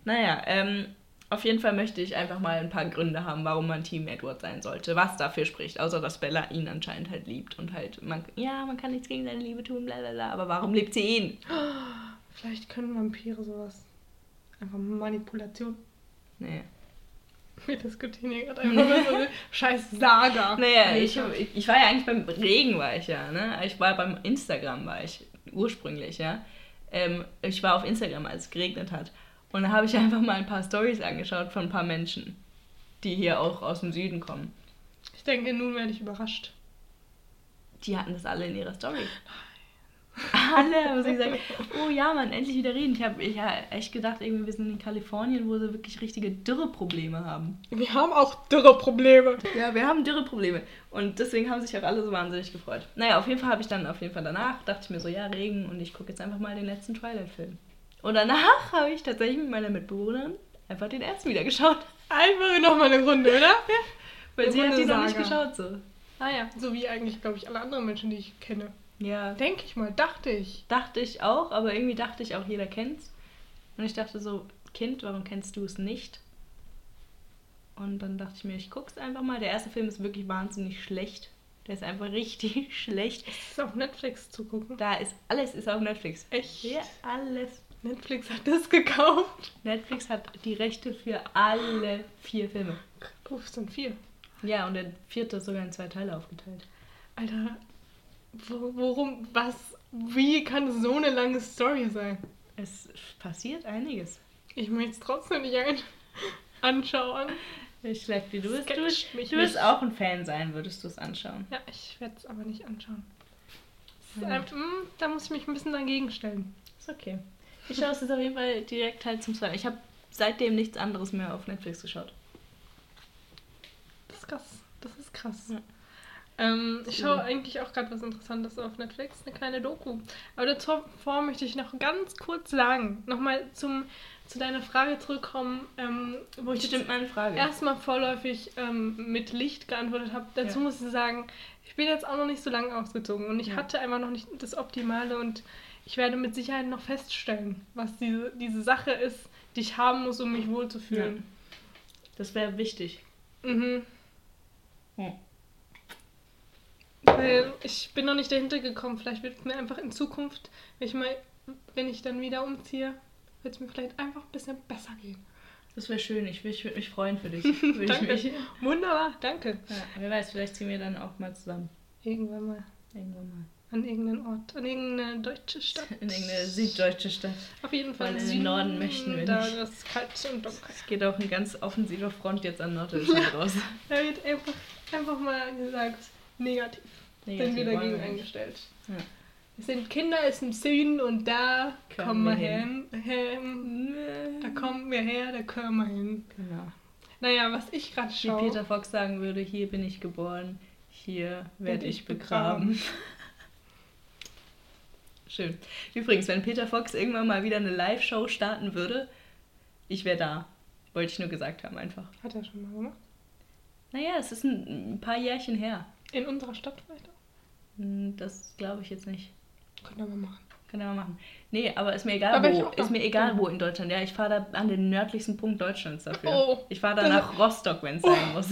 Naja, ähm, auf jeden Fall möchte ich einfach mal ein paar Gründe haben, warum man Team Edward sein sollte. Was dafür spricht, außer dass Bella ihn anscheinend halt liebt und halt, man, ja, man kann nichts gegen seine Liebe tun, bla bla bla, aber warum liebt sie ihn? Vielleicht können Vampire sowas. Einfach Manipulation. Nee. Wir diskutieren hier gerade einfach mal so eine scheiß Saga. Naja, ich, ich war ja eigentlich beim Regen, war ich ja, ne? Ich war beim Instagram, war ich ursprünglich, ja. Ähm, ich war auf Instagram, als es geregnet hat. Und da habe ich einfach mal ein paar Stories angeschaut von ein paar Menschen, die hier auch aus dem Süden kommen. Ich denke, nun werde ich überrascht. Die hatten das alle in ihrer Story. Alle haben so gesagt, oh ja, Mann, endlich wieder reden. Ich habe ich ja echt gedacht, irgendwie wir sind in Kalifornien, wo sie wirklich richtige Dürreprobleme haben. Wir haben auch Dürreprobleme. Ja, wir haben Dürreprobleme. Und deswegen haben sich auch alle so wahnsinnig gefreut. Naja, auf jeden Fall habe ich dann auf jeden Fall danach, dachte ich mir so, ja, Regen und ich gucke jetzt einfach mal den letzten Twilight-Film. Und danach habe ich tatsächlich mit meiner Mitbewohnerin einfach den ersten wieder geschaut. Einfach nochmal eine Runde, oder? Weil Eine sie hat Runde die noch nicht geschaut so. Ah ja, so wie eigentlich, glaube ich, alle anderen Menschen, die ich kenne. Ja, Denke ich mal, dachte ich. dachte ich auch, aber irgendwie dachte ich auch, jeder kennt's. Und ich dachte so, Kind, warum kennst du es nicht? Und dann dachte ich mir, ich guck's einfach mal. Der erste Film ist wirklich wahnsinnig schlecht. Der ist einfach richtig schlecht. Es ist auf Netflix zu gucken. Da ist alles ist auf Netflix. Echt? Ja, alles. Netflix hat das gekauft. Netflix hat die Rechte für alle vier Filme. Uff, es sind vier. Ja, und der vierte ist sogar in zwei Teile aufgeteilt. Alter, wo, worum, was, wie kann so eine lange Story sein? Es passiert einiges. Ich möchte es trotzdem nicht ein anschauen. Ich glaube, du wirst, du, mich du wirst nicht. auch ein Fan sein, würdest du es anschauen. Ja, ich werde es aber nicht anschauen. Es Ja. einfach, mm, da muss ich mich ein bisschen dagegen stellen. Ist okay. Ich schaue es jetzt auf jeden Fall direkt halt zum zweiten. Ich habe seitdem nichts anderes mehr auf Netflix geschaut. Das ist krass. Das ist krass. Ja. Ähm, ich schaue eigentlich auch gerade was Interessantes auf Netflix, eine kleine Doku. Aber davor möchte ich noch ganz kurz sagen, nochmal zum zu deiner Frage zurückkommen, ähm, wo ich Stimmt meine Frage. erstmal vorläufig ähm, mit Licht geantwortet habe. Dazu Ja. muss ich sagen, ich bin jetzt auch noch nicht so lange ausgezogen und ich Ja. hatte einfach noch nicht das Optimale und ich werde mit Sicherheit noch feststellen, was diese, diese Sache ist, die ich haben muss, um mich wohlzufühlen. Das wäre wichtig. Mhm. Ja. Weil ich bin noch nicht dahinter gekommen. Vielleicht wird es mir einfach in Zukunft, wenn ich, mal, wenn ich dann wieder umziehe, wird es mir vielleicht einfach ein bisschen besser gehen. Das wäre schön. Ich, ich würde mich freuen für dich. Danke. mich, Wunderbar, danke. ja, wer weiß, vielleicht ziehen wir dann auch mal zusammen. Irgendwann mal Irgendwann mal. An irgendeinen Ort, an irgendeine deutsche Stadt. In irgendeine süddeutsche Stadt. Auf jeden Fall. Weil in den Norden möchten wir da nicht. das kalt und dunkel. Es geht auch ein ganz offensiver Front jetzt an Norddeutschland raus. Da wird einfach, einfach mal gesagt, negativ, sind wir Negativ dagegen wollen wir nicht. eingestellt. Ja. Es sind Kinder ist im Süden und da Können kommen wir wir hin. hin. Da kommen wir her, da können wir hin. Genau. Naja, was ich gerade Wie schaue. Peter Fox sagen würde, hier bin ich geboren, Hier werde ich begraben. Schön. Übrigens, wenn Peter Fox irgendwann mal wieder eine Live-Show starten würde, ich wäre da. Wollte ich nur gesagt haben, einfach. Hat er schon mal gemacht? Naja, es ist ein, ein paar Jährchen her. In unserer Stadt vielleicht auch? Hm, Das glaube ich jetzt nicht. Können wir mal machen. Kann er mal machen. Nee, aber ist mir egal, wo. Ist mir egal, wo in Deutschland. Ja, ich fahre da an den nördlichsten Punkt Deutschlands dafür. Oh. Ich fahre da nach Rostock, wenn es sein muss.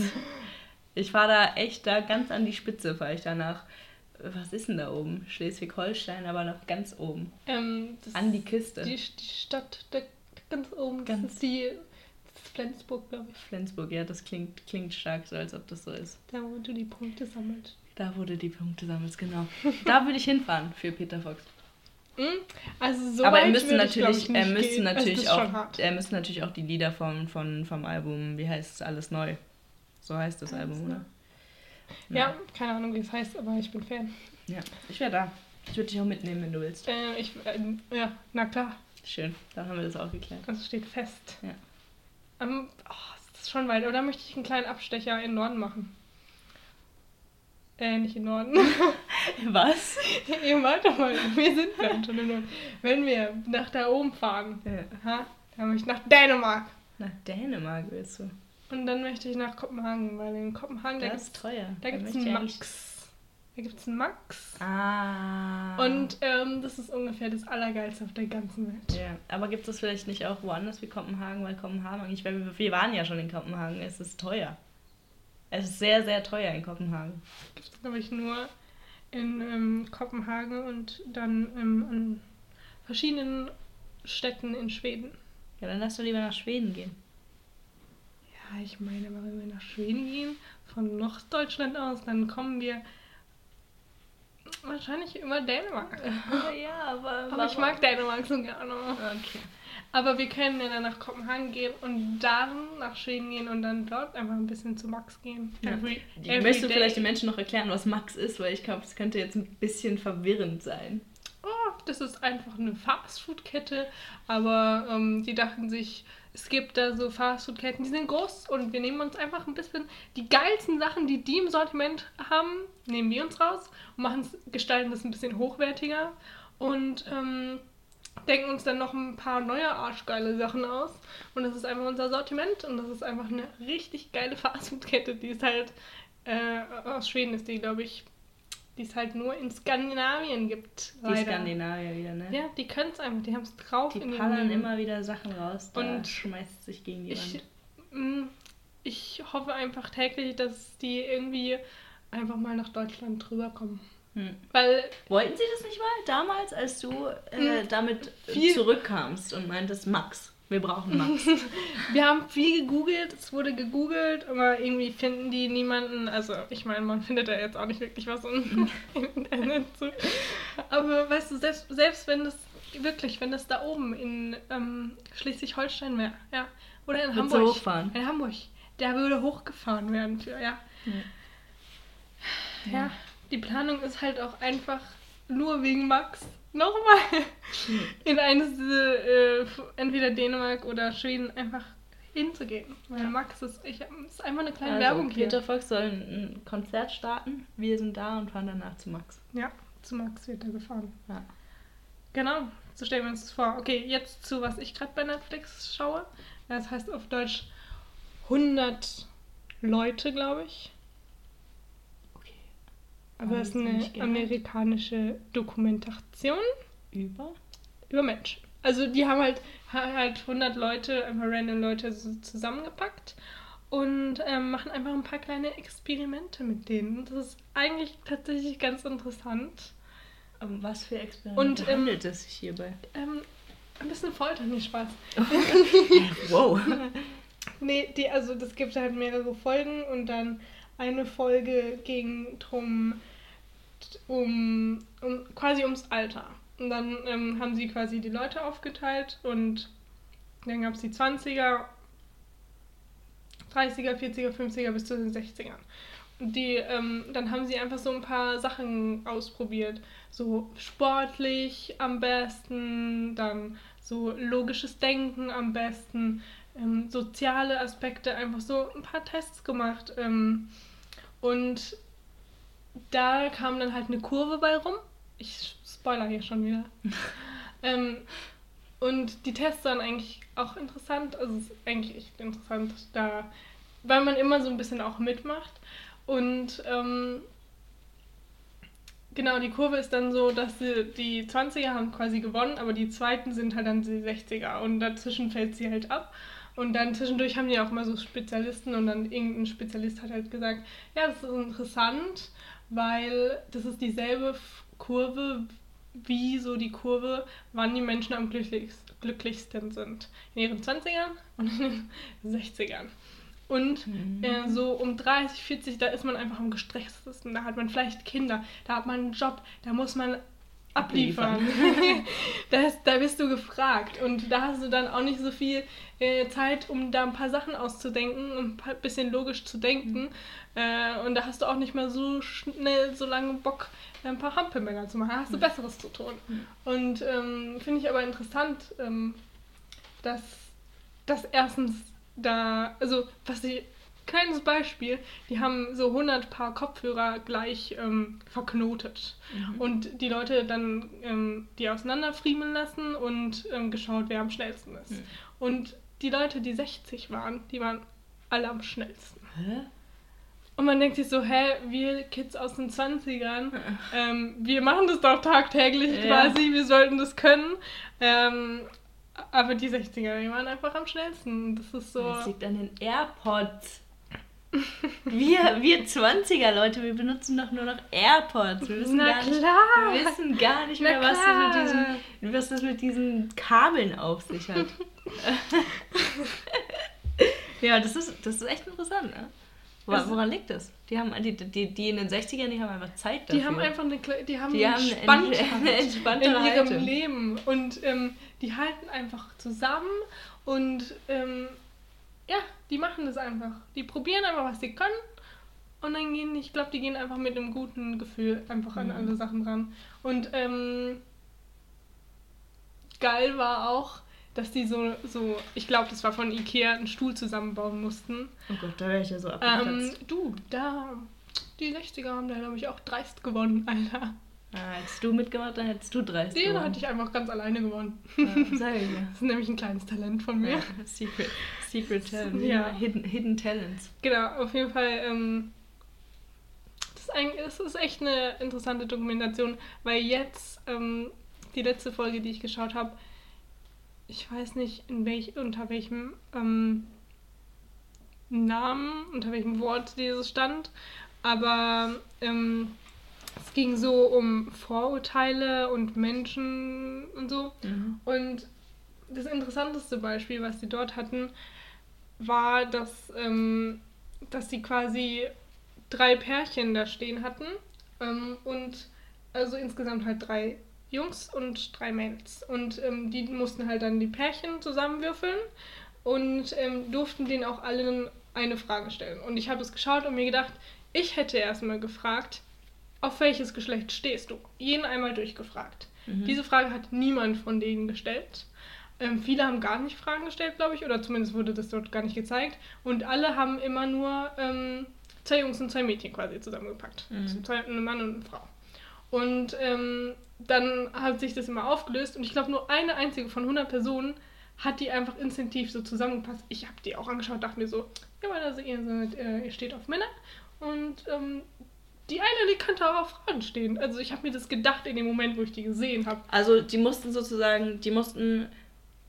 Ich fahre da echt da ganz an die Spitze, fahre ich da nach. Was ist denn da oben? Schleswig-Holstein, aber noch ganz oben. Ähm, An die Küste. Die, die Stadt da ganz oben, das Ganz- ist die das ist Flensburg, glaube ich. Flensburg, ja, das klingt, klingt stark, so als ob das so ist. Da, wo du die Punkte sammelst. Da wurde die Punkte sammelst, genau. Da würde ich hinfahren für Peter Fox. Hm? Also so aber er müsste natürlich, ich, er müsste. Also natürlich auch, er müsste natürlich auch die Lieder von, von, vom Album, wie heißt es, Alles Neu. So heißt das Alles Album, Neu. oder? Ja, keine Ahnung, wie es heißt, aber ich bin Fan. Ja, ich wäre da. Ich würde dich auch mitnehmen, wenn du willst. Äh, ich, ähm, ja, na klar, Schön, dann haben wir das auch geklärt. das steht fest. Ja. Ähm, oh, das ist schon weit. Oder möchte ich einen kleinen Abstecher in den Norden machen? Äh, nicht in den Norden. Was? Ihr warte mal, wir sind dann schon im Norden. Wenn wir nach da oben fahren, Ja. aha, dann möchte ich nach Dänemark. Nach Dänemark willst du. Und dann möchte ich nach Kopenhagen, weil in Kopenhagen, da Das gibt ist teuer. da gibt's möchte einen Max. Da gibt es einen Max. Ah. Und ähm, das ist ungefähr das Allergeilste auf der ganzen Welt. Ja, aber gibt es vielleicht nicht auch woanders wie Kopenhagen, weil Kopenhagen, ich, weil wir, waren ja schon in Kopenhagen, es ist teuer. Es ist sehr, sehr teuer in Kopenhagen. Gibt es, glaube ich, nur in ähm, Kopenhagen und dann ähm, an verschiedenen Städten in Schweden. Ja, dann lass doch lieber nach Schweden gehen. Ja, ich meine, aber wenn wir nach Schweden gehen, von Norddeutschland aus, dann kommen wir wahrscheinlich über Dänemark. ja, aber. Aber ich mag Dänemark so gerne. Okay. Aber wir können ja dann nach Kopenhagen gehen und dann nach Schweden gehen und dann dort einfach ein bisschen zu Max gehen. Ja. Every, Ich every möchte day. vielleicht den Menschen noch erklären, was Max ist, weil ich glaube, das könnte jetzt ein bisschen verwirrend sein. Oh, das ist einfach eine Fastfood-Kette, aber ähm, die dachten sich, es gibt da so Fastfood-Ketten, die sind groß und wir nehmen uns einfach ein bisschen die geilsten Sachen, die die im Sortiment haben, nehmen wir uns raus und machen gestalten das ein bisschen hochwertiger und ähm, denken uns dann noch ein paar neue arschgeile Sachen aus. Und das ist einfach unser Sortiment und das ist einfach eine richtig geile Fastfood-Kette, die ist halt äh, aus Schweden ist die, glaube ich, die es halt nur in Skandinavien gibt. Die leider. Skandinavier wieder, ne? Ja, die können es einfach, die haben es drauf Die Leben. immer wieder Sachen raus, Und schmeißt sich gegen die Ich, Wand. mm, ich hoffe einfach täglich, dass die irgendwie einfach mal nach Deutschland rüberkommen. Hm. Weil, Wollten sie das nicht mal damals, als du äh, Hm. damit zurückkamst und meintest, Max, wir brauchen Max. wir haben viel gegoogelt, es wurde gegoogelt, aber irgendwie finden die niemanden. Also, ich meine, man findet da jetzt auch nicht wirklich was im Internet zu. Aber weißt du, selbst, selbst wenn das wirklich, wenn das da oben in ähm, Schleswig-Holstein wäre, ja, oder in du Hamburg. hochfahren? In Hamburg. Der würde hochgefahren werden für, ja. Ja, die Planung ist halt auch einfach nur wegen Max nochmal in eines, äh, entweder Dänemark oder Schweden einfach hinzugehen. Weil Ja. Max ist, ich, ist einfach eine kleine Also, Werbung Peter hier. Fox soll ein Konzert starten, wir sind da und fahren danach zu Max. Ja, zu Max wird er gefahren. Ja. Genau, so stellen wir uns das vor. Okay, jetzt zu was ich gerade bei Netflix schaue. Das heißt auf Deutsch 100 Leute, glaube ich. Aber es ist eine amerikanische Dokumentation Über? über Menschen. Also die haben halt, ha- halt 100 Leute, einfach random Leute so zusammengepackt und ähm, machen einfach ein paar kleine Experimente mit denen. Das ist eigentlich tatsächlich ganz interessant. Um was für Experimente Und, ähm, handelt es sich hierbei? Ähm, ein bisschen Folter, nicht Spaß. wow. Nee, die, also das gibt halt mehrere Folgen und dann eine Folge ging drum um, um quasi ums Alter. Und dann ähm, haben sie quasi die Leute aufgeteilt und dann gab es die 20er, 30er, 40er, 50er bis zu den 60ern. Und die, ähm, dann haben sie einfach so ein paar Sachen ausprobiert. So sportlich am besten, dann so logisches Denken am besten, ähm, soziale Aspekte, einfach so ein paar Tests gemacht. Ähm, und da kam dann halt eine Kurve bei rum. Ich spoiler hier schon wieder. ähm, und die Tests waren eigentlich auch interessant. Also es ist eigentlich echt interessant, da, weil man immer so ein bisschen auch mitmacht. Und ähm, genau, die Kurve ist dann so, dass sie, die 20er haben quasi gewonnen, aber die zweiten sind halt dann die 60er und dazwischen fällt sie halt ab. Und dann zwischendurch haben die auch mal so Spezialisten und dann irgendein Spezialist hat halt gesagt, ja, das ist interessant, weil das ist dieselbe Kurve wie so die Kurve, wann die Menschen am glücklichsten sind. In ihren 20ern und in den 60ern. Und mhm. äh, so um 30, 40, da ist man einfach am gestresstesten. Da hat man vielleicht Kinder, da hat man einen Job, da muss man abliefern. das, da bist du gefragt. Und da hast du dann auch nicht so viel äh, Zeit, um da ein paar Sachen auszudenken und ein bisschen logisch zu denken. Mhm. Äh, und da hast du auch nicht mehr so schnell, so lange Bock, ein paar Hampelmänner zu machen. Da hast du mhm. Besseres zu tun. Mhm. Und ähm, finde ich aber interessant, ähm, dass das erstens da, also was ich kleines Beispiel, die haben so 100 Paar Kopfhörer gleich ähm, verknotet mhm. und die Leute dann ähm, die auseinanderfriemeln lassen und ähm, geschaut, wer am schnellsten ist. Mhm. Und die Leute, die 60 waren, die waren alle am schnellsten. Hä? Und man denkt sich so, hä, wir Kids aus den 20ern, ähm, wir machen das doch tagtäglich ja. quasi, wir sollten das können. Ähm, aber die 60er, die waren einfach am schnellsten. Das ist so. Das liegt an den AirPods. Wir, wir 20er Leute, wir benutzen doch nur noch AirPods. Wir wissen, gar nicht, wir wissen gar nicht mehr, was das, mit diesen, was das mit diesen Kabeln auf sich hat. ja, das ist, das ist echt interessant, ne? Woran, woran liegt das? Die haben die, die, die in den 60ern, die haben einfach Zeit dafür. Die haben einfach eine, die haben die eine, haben eine entspannte in ihrem Haltung. Leben und ähm, die halten einfach zusammen und ähm, ja, die machen das einfach. Die probieren einfach, was sie können. Und dann gehen, ich glaube, die gehen einfach mit einem guten Gefühl einfach an mhm. alle Sachen ran. Und ähm, geil war auch, dass die so, so ich glaube, das war von Ikea, einen Stuhl zusammenbauen mussten. Oh Gott, da wäre ich ja so abgeplatzt. Ähm, du, da, die 60er haben da, glaube ich, auch dreist gewonnen, Alter. Ah, hättest du mitgemacht, dann hättest du 30 Den gewonnen. hatte ich einfach ganz alleine gewonnen. Ja, sag ich ja. Das ist nämlich ein kleines Talent von mir. Ja, Secret, Secret Talent. Ja. Hidden, Hidden Talents. Genau, auf jeden Fall. Ähm, das, ist ein, das ist echt eine interessante Dokumentation, weil jetzt ähm, die letzte Folge, die ich geschaut habe, ich weiß nicht, in welch, unter welchem ähm, Namen, unter welchem Wort dieses stand, aber ähm, es ging so um Vorurteile und Menschen und so. Mhm. Und das interessanteste Beispiel, was sie dort hatten, war, dass, ähm, dass sie quasi drei Pärchen da stehen hatten. Ähm, und also insgesamt halt drei Jungs und drei Mädels. Und ähm, die mussten halt dann die Pärchen zusammenwürfeln und ähm, durften denen auch allen eine Frage stellen. Und ich habe es geschaut und mir gedacht, ich hätte erstmal gefragt, auf welches Geschlecht stehst du? Jeden einmal durchgefragt. Mhm. Diese Frage hat niemand von denen gestellt. Ähm, viele haben gar nicht Fragen gestellt, glaube ich, oder zumindest wurde das dort gar nicht gezeigt. Und alle haben immer nur ähm, zwei Jungs und zwei Mädchen quasi zusammengepackt. Mhm. Also zwei, ein Mann und eine Frau. Und ähm, dann hat sich das immer aufgelöst und ich glaube, nur eine einzige von 100 Personen hat die einfach instinktiv so zusammengepasst. Ich habe die auch angeschaut, dachte mir so, ja, weil also ihr, seid, äh, ihr steht auf Männer und ähm, die eine, die könnte aber auf Frauen stehen. Also ich habe mir das gedacht in dem Moment, wo ich die gesehen habe. Also die mussten sozusagen, die mussten,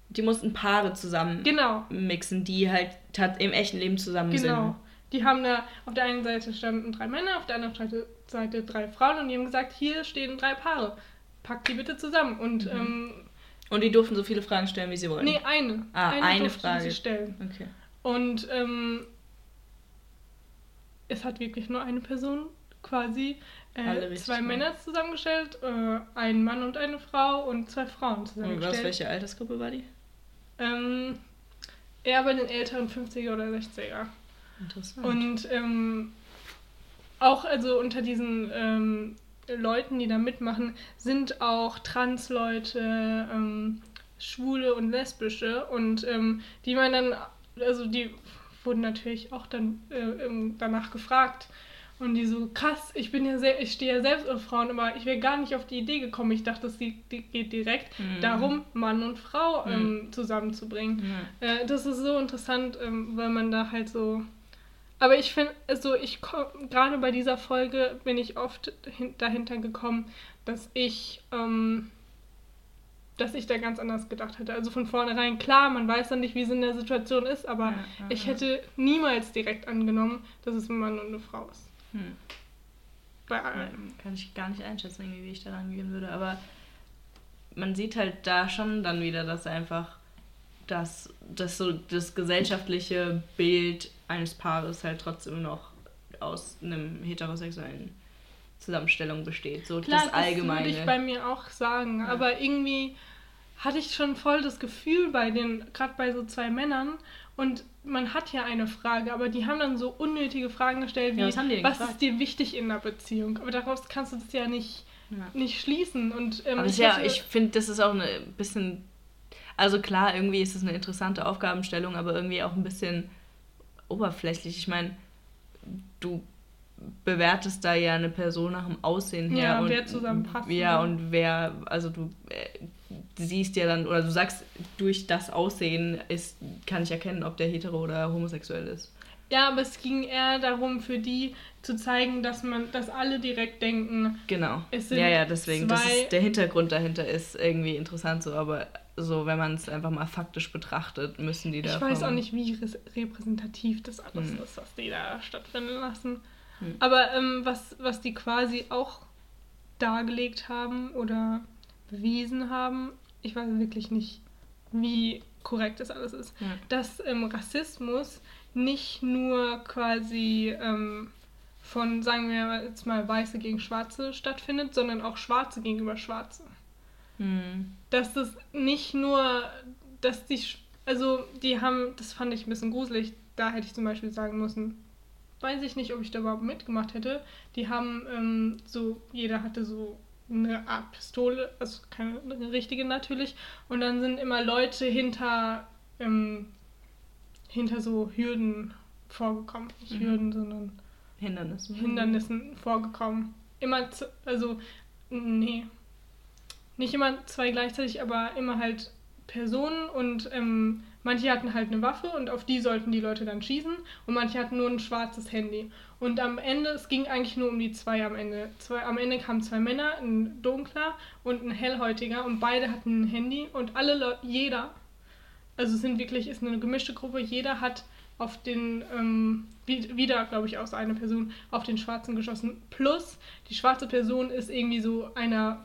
die mussten Paare zusammen genau. mixen, die halt im echten Leben zusammen genau. sind. Genau. Die haben da, auf der einen Seite standen drei Männer, auf der anderen Seite, drei Frauen und die haben gesagt, hier stehen drei Paare. Packt die bitte zusammen. Und, mhm. ähm, und die durften so viele Fragen stellen, wie sie wollten? Nee, eine. Ah, eine, eine Frage. Sie stellen. Okay. Und ähm, es hat wirklich nur eine Person quasi äh, zwei machen. Männer zusammengestellt, äh, ein Mann und eine Frau und zwei Frauen zusammengestellt. Und was, welche Altersgruppe war die? Ähm, eher bei den älteren 50er oder 60er. Interessant. Und ähm, auch also unter diesen ähm, Leuten, die da mitmachen, sind auch Trans-Leute, ähm, Schwule und Lesbische und ähm, die man dann, also die wurden natürlich auch dann äh, danach gefragt Und die so, krass, ich bin ja sehr, ich stehe ja selbst auf Frauen, aber ich wäre gar nicht auf die Idee gekommen. Ich dachte, es geht direkt Mhm. darum, Mann und Frau Mhm. ähm, zusammenzubringen. Ja. Äh, das ist so interessant, ähm, weil man da halt so. Aber ich finde, also ich gerade bei dieser Folge bin ich oft hin, dahinter gekommen, dass ich, ähm, dass ich da ganz anders gedacht hätte. Also von vornherein, klar, man weiß dann nicht, wie es in der Situation ist, aber Ja, ja, ich hätte niemals direkt angenommen, dass es ein Mann und eine Frau ist. Hm. Bei Ja, allen. kann ich gar nicht einschätzen, wie ich da rangehen würde. Aber man sieht halt da schon dann wieder, dass einfach das, das so das gesellschaftliche Bild eines Paares halt trotzdem noch aus einem heterosexuellen Zusammenstellung besteht. So Klar, das Allgemeine. würde ich bei mir auch sagen. Ja. Aber irgendwie hatte ich schon voll das Gefühl bei den, gerade bei so zwei Männern. Und man hat ja eine Frage, aber die haben dann so unnötige Fragen gestellt, wie, Ja, was was ist dir wichtig in einer Beziehung? Aber daraus kannst du das ja nicht, ja. nicht schließen. Und, ähm, Aber ich ja, ich finde, das ist auch ein bisschen. Also klar, irgendwie ist es eine interessante Aufgabenstellung, aber irgendwie auch ein bisschen oberflächlich. Ich meine, du bewertest da ja eine Person nach dem Aussehen her. Ja, und, wer zusammenpasst, Ja, ja. und wer, also du äh, siehst ja dann, oder du sagst, durch das Aussehen ist, kann ich erkennen, ob der hetero oder homosexuell ist. ja, aber es ging eher darum, für die zu zeigen, dass man, dass alle direkt denken, Genau. Es sind Ja, ja, deswegen. Das zwei- ist, der Hintergrund dahinter ist irgendwie interessant so, aber so, wenn man es einfach mal faktisch betrachtet, müssen die da. Ich weiß auch nicht, wie repräsentativ das alles Hm. ist, was die da stattfinden lassen. Hm. Aber ähm, was, was die quasi auch dargelegt haben oder bewiesen haben, ich weiß wirklich nicht, wie korrekt das alles ist, Ja. dass ähm, Rassismus nicht nur quasi ähm, von, sagen wir jetzt mal, Weiße gegen Schwarze stattfindet, sondern auch Schwarze gegenüber Schwarze Hm. dass das nicht nur, dass die, also die haben, das fand ich ein bisschen gruselig, da hätte ich zum Beispiel sagen müssen, weiß ich nicht, ob ich da überhaupt mitgemacht hätte. Die haben ähm, so, jeder hatte so eine Art Pistole, also keine eine richtige natürlich, und dann sind immer Leute hinter, ähm, hinter so Hürden vorgekommen. Nicht Mhm. Hürden, sondern Hindernissen. Hindernissen vorgekommen. Immer, also, nee. Nicht immer zwei gleichzeitig, aber immer halt Personen und ähm, manche hatten halt eine Waffe und auf die sollten die Leute dann schießen und manche hatten nur ein schwarzes Handy. Und am Ende, es ging eigentlich nur um die zwei am Ende. Zwei, am Ende kamen zwei Männer, ein dunkler und ein hellhäutiger und beide hatten ein Handy und alle Leute, jeder, also es sind wirklich, ist eine gemischte Gruppe, jeder hat auf den, ähm, wie- wieder, glaube ich, aus einer Person, auf den Schwarzen geschossen. Plus, die schwarze Person ist irgendwie so einer,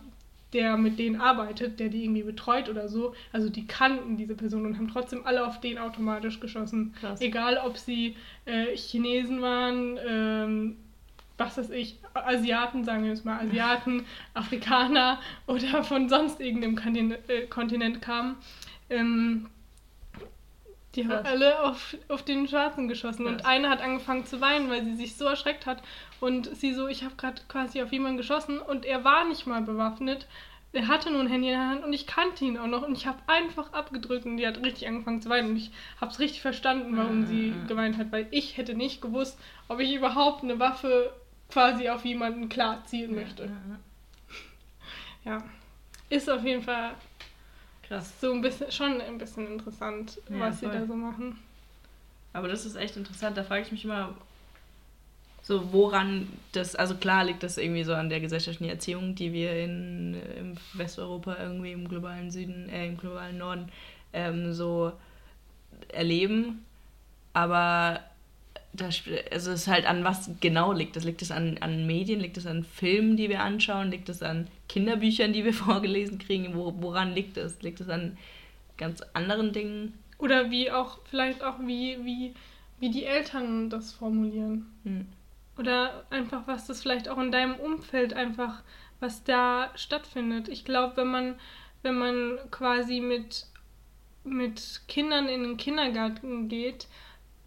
der mit denen arbeitet, der die irgendwie betreut oder so. Also die kannten diese Person und haben trotzdem alle auf den automatisch geschossen. Krass. Egal, ob sie äh, Chinesen waren, ähm, was weiß ich, Asiaten, sagen wir jetzt mal, Asiaten, Afrikaner oder von sonst irgendeinem Kontinent, äh, Kontinent kamen. Ähm, die haben alle auf, auf den Schwarzen geschossen. Und eine hat angefangen zu weinen, weil sie sich so erschreckt hat. Und sie so, ich habe gerade quasi auf jemanden geschossen und er war nicht mal bewaffnet. Er hatte nur ein Handy in der Hand und ich kannte ihn auch noch und ich habe einfach abgedrückt und die hat richtig angefangen zu weinen und ich habe es richtig verstanden, warum sie Ah. geweint hat, weil ich hätte nicht gewusst, ob ich überhaupt eine Waffe quasi auf jemanden klar zielen möchte. Ja. Ist auf jeden Fall Krass. so ein bisschen, schon ein bisschen interessant, Ja, was sie voll. da so machen. Aber das ist echt interessant. Da frage ich mich immer, so woran das, also klar liegt das irgendwie so an der gesellschaftlichen Erziehung, die wir in, in Westeuropa irgendwie im globalen Süden, äh, im globalen Norden ähm, so erleben. Aber also es ist halt an was genau liegt. Das liegt es an, an Medien, liegt es an Filmen, die wir anschauen, liegt es an Kinderbüchern, die wir vorgelesen kriegen. Wo, woran liegt es? Liegt es an ganz anderen Dingen? Oder wie auch, vielleicht auch wie, wie, wie die Eltern das formulieren. Hm. Oder einfach, was das vielleicht auch in deinem Umfeld einfach, was da stattfindet. Ich glaube, wenn man, wenn man quasi mit, mit Kindern in den Kindergarten geht,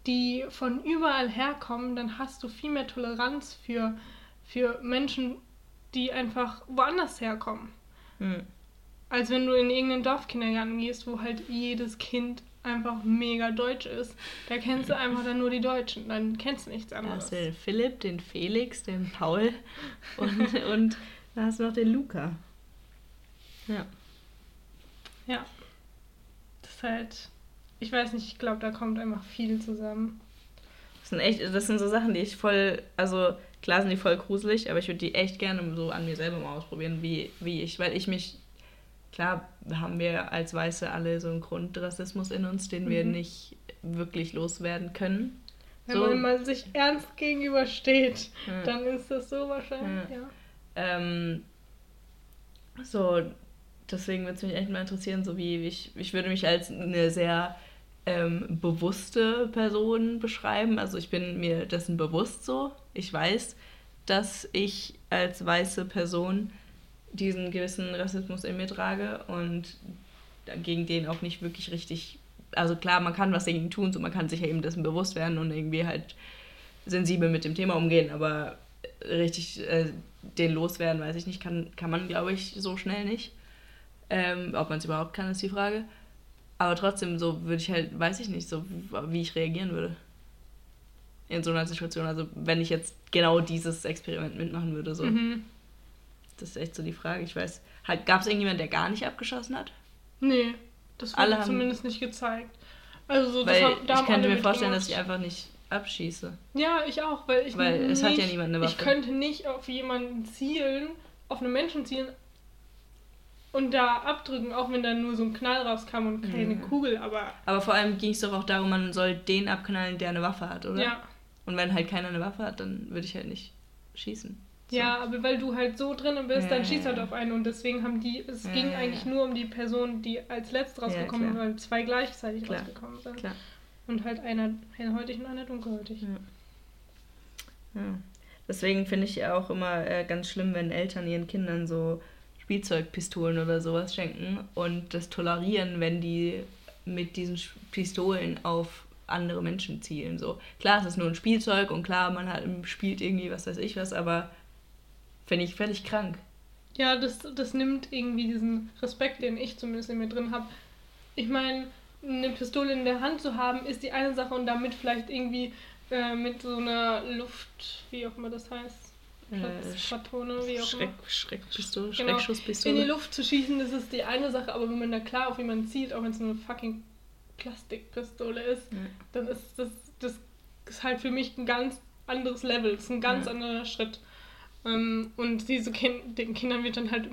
die von überall herkommen, dann hast du viel mehr Toleranz für, für Menschen, die einfach woanders herkommen. Hm. Als wenn du in irgendeinen Dorfkindergarten gehst, wo halt jedes Kind einfach mega deutsch ist. Da kennst du einfach dann nur die Deutschen, dann kennst du nichts Da anderes. hast du den Philipp, den Felix, den Paul und, und da hast du noch den Luca. Ja. Ja. Das ist halt, ich weiß nicht, ich glaube, da kommt einfach viel zusammen. Das sind echt, das sind so Sachen, die ich voll, also klar sind die voll gruselig, aber ich würde die echt gerne so an mir selber mal ausprobieren, wie, wie ich, weil ich mich, klar haben wir als Weiße alle so einen Grundrassismus in uns, den wir Mhm. nicht wirklich loswerden können. Wenn So. man sich ernst gegenübersteht, Ja. dann ist das so wahrscheinlich, Ja. ja. Ähm, so, deswegen würde es mich echt mal interessieren, so wie ich, ich würde mich als eine sehr ähm, bewusste Person beschreiben. Also ich bin mir dessen bewusst so. Ich weiß, dass ich als weiße Person diesen gewissen Rassismus in mir trage und gegen den auch nicht wirklich richtig. Also klar, man kann was dagegen tun, so man kann sich ja eben dessen bewusst werden und irgendwie halt sensibel mit dem Thema umgehen, aber richtig äh, den loswerden, weiß ich nicht, kann, kann man, glaube ich, so schnell nicht. Ähm, ob man es überhaupt kann, ist die Frage. Aber trotzdem, so würde ich halt, weiß ich nicht, so wie ich reagieren würde. In so einer Situation. Also wenn ich jetzt genau dieses Experiment mitmachen würde, so. Mhm. Das ist echt so die Frage. Ich weiß. Halt, Gab es irgendjemand, der gar nicht abgeschossen hat? Nee, das wurde haben- zumindest nicht gezeigt. Also so, Weil haben, da ich könnte mir vorstellen, dass ich einfach nicht abschieße. Ja, ich auch, weil ich Weil es nicht, hat ja niemand eine Ich Waffe. könnte nicht auf jemanden zielen, auf einen Menschen zielen und da abdrücken, auch wenn da nur so ein Knall rauskam und keine Ja. Kugel, aber Aber vor allem ging es doch auch darum, man soll den abknallen, der eine Waffe hat, oder? ja. Und wenn halt keiner eine Waffe hat, dann würde ich halt nicht schießen. So. Ja, aber weil du halt so drinnen bist, Ja, dann schießt halt auf einen und deswegen haben die, es ging eigentlich nur um die Person, die als letztes Ja, rausgekommen ist, weil zwei gleichzeitig Klar. rausgekommen sind. Klar. Und halt einer hellhäutig und einer dunkelhäutig. Ja. Ja. Deswegen finde ich ja auch immer äh, ganz schlimm, wenn Eltern ihren Kindern so Spielzeugpistolen oder sowas schenken und das tolerieren, wenn die mit diesen Pistolen auf andere Menschen zielen. So klar, es ist nur ein Spielzeug und klar, man hat, spielt irgendwie was weiß ich was, aber finde ich völlig krank. Ja, das, das nimmt irgendwie diesen Respekt, den ich zumindest in mir drin habe. Ich meine, eine Pistole in der Hand zu haben, ist die eine Sache und damit vielleicht irgendwie äh, mit so einer Luft, wie auch immer das heißt, Äh, Patrone, wie auch Schreck, immer. Schreckpistole, Genau. In die Schreckschusspistole. Luft zu schießen, das ist die eine Sache, aber wenn man da klar auf jemanden zielt, auch wenn es nur eine fucking Plastikpistole ist, Ja. dann ist das, das ist halt für mich ein ganz anderes Level, das ist ein ganz Ja. anderer Schritt. Ähm, und diese kind den Kindern wird dann halt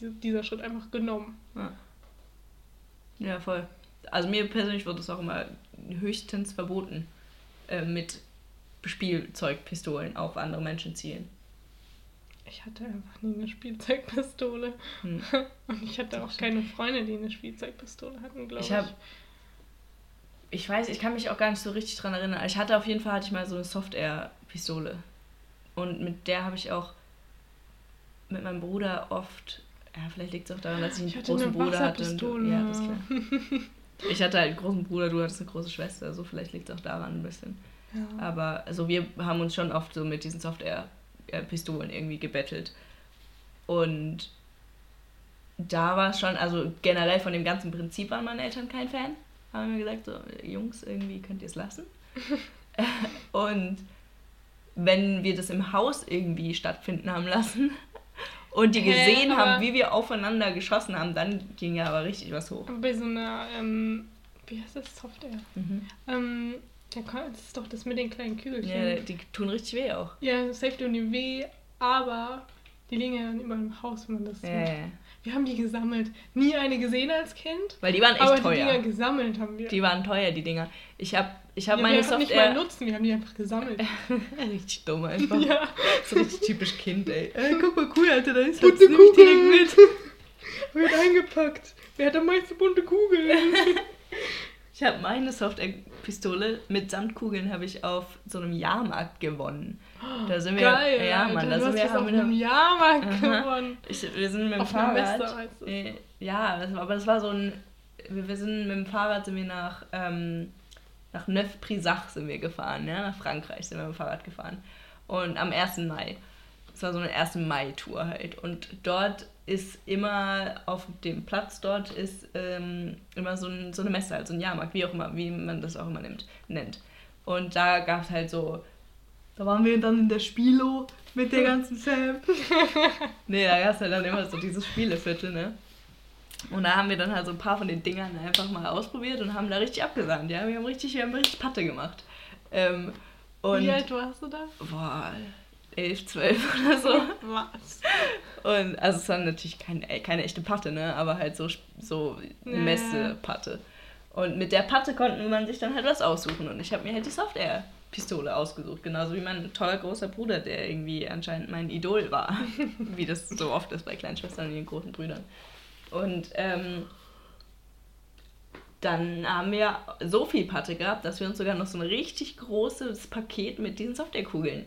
die- dieser Schritt einfach genommen. Ja. ja, voll. Also mir persönlich wird es auch immer höchstens verboten, äh, mit Spielzeugpistolen auf andere Menschen zielen. Ich hatte einfach nie eine Spielzeugpistole. Hm. Und ich hatte auch keine Freunde, die eine Spielzeugpistole hatten, glaube ich. Ich hab- Ich weiß, ich kann mich auch gar nicht so richtig dran erinnern. Ich hatte auf jeden Fall hatte ich mal so eine Soft-Air-Pistole. Und mit der habe ich auch mit meinem Bruder oft. Ja, vielleicht liegt es auch daran, dass ich einen Ich großen Bruder hatte. Und, ja, das klar. Ich hatte halt einen großen Bruder, du hattest eine große Schwester, so vielleicht liegt es auch daran ein bisschen. Ja. Aber also wir haben uns schon oft so mit diesen Soft-Air-Pistolen irgendwie gebettelt. Und da war es schon, also generell von dem ganzen Prinzip waren meine Eltern kein Fan. Haben mir gesagt, so, Jungs, irgendwie könnt ihr es lassen. und wenn wir das im Haus irgendwie stattfinden haben lassen und die gesehen aber- haben, wie wir aufeinander geschossen haben, dann ging ja aber richtig was hoch. Bei so einer, ähm, wie heißt das, Software? Mhm. Ähm, der Ko- das ist doch das mit den kleinen Kügelchen. Ja, die tun richtig weh auch. Ja, safe tun die weh, aber die liegen ja dann immer im Haus, wenn man das Ja, sieht. ja, ja. Wir haben die gesammelt. Nie eine gesehen als Kind, Weil die waren echt aber die teuer. Dinger gesammelt haben wir. Die waren teuer, die Dinger. Ich habe ich hab ja, meine wir hatten nicht mal Software. Nutzen, wir haben die einfach gesammelt. richtig dumm einfach. ja. So richtig typisch Kind, ey. Ey, guck mal, cool, Alter, da ist Bunte ich direkt mit. Wird eingepackt. Wer hat am meisten bunte Kugeln? Ich habe meine Software-Pistole mit Samtkugeln habe ich auf so einem Jahrmarkt gewonnen. Da sind wir. Geil. ja, Mann, da sind wir. auf einem Jahrmarkt gewonnen. ich, wir sind mit dem Auf Fahrrad. Messe das. äh, ja, das aber das war so ein. Wir, wir sind mit dem Fahrrad sind wir nach, ähm, nach Neuf-Brisach sind wir gefahren, ja, nach Frankreich sind wir mit dem Fahrrad gefahren. Und am 1. Mai. es war so eine erste Mai-Tour halt. Und dort ist immer auf dem Platz dort ist ähm, immer so, ein, so eine Messe, also ein Jahrmarkt, wie auch immer, wie man das auch immer nimmt, nennt. Und da gab es halt so, da waren wir dann in der Spielo mit der ganzen Sam. nee, da gab es halt dann immer so dieses Spieleviertel, ne? Und da haben wir dann halt so ein paar von den Dingern einfach mal ausprobiert und haben da richtig abgesandt. Ja, wir haben richtig, wir haben richtig Patte gemacht. Ähm, und Wie alt warst du da? Boah, elf, zwölf oder so. Was? Und also es war natürlich kein, äh, keine echte Patte, ne? Aber halt so, so Ja. Messe-Patte. Und mit der Patte konnte man sich dann halt was aussuchen. Und ich habe mir halt die Soft-Air-Pistole ausgesucht. Genauso wie mein toller großer Bruder, der irgendwie anscheinend mein Idol war. wie das so oft ist bei kleinen Schwestern und ihren großen Brüdern. Und ähm, dann haben wir so viel Patte gehabt, dass wir uns sogar noch so ein richtig großes Paket mit diesen Softwarekugeln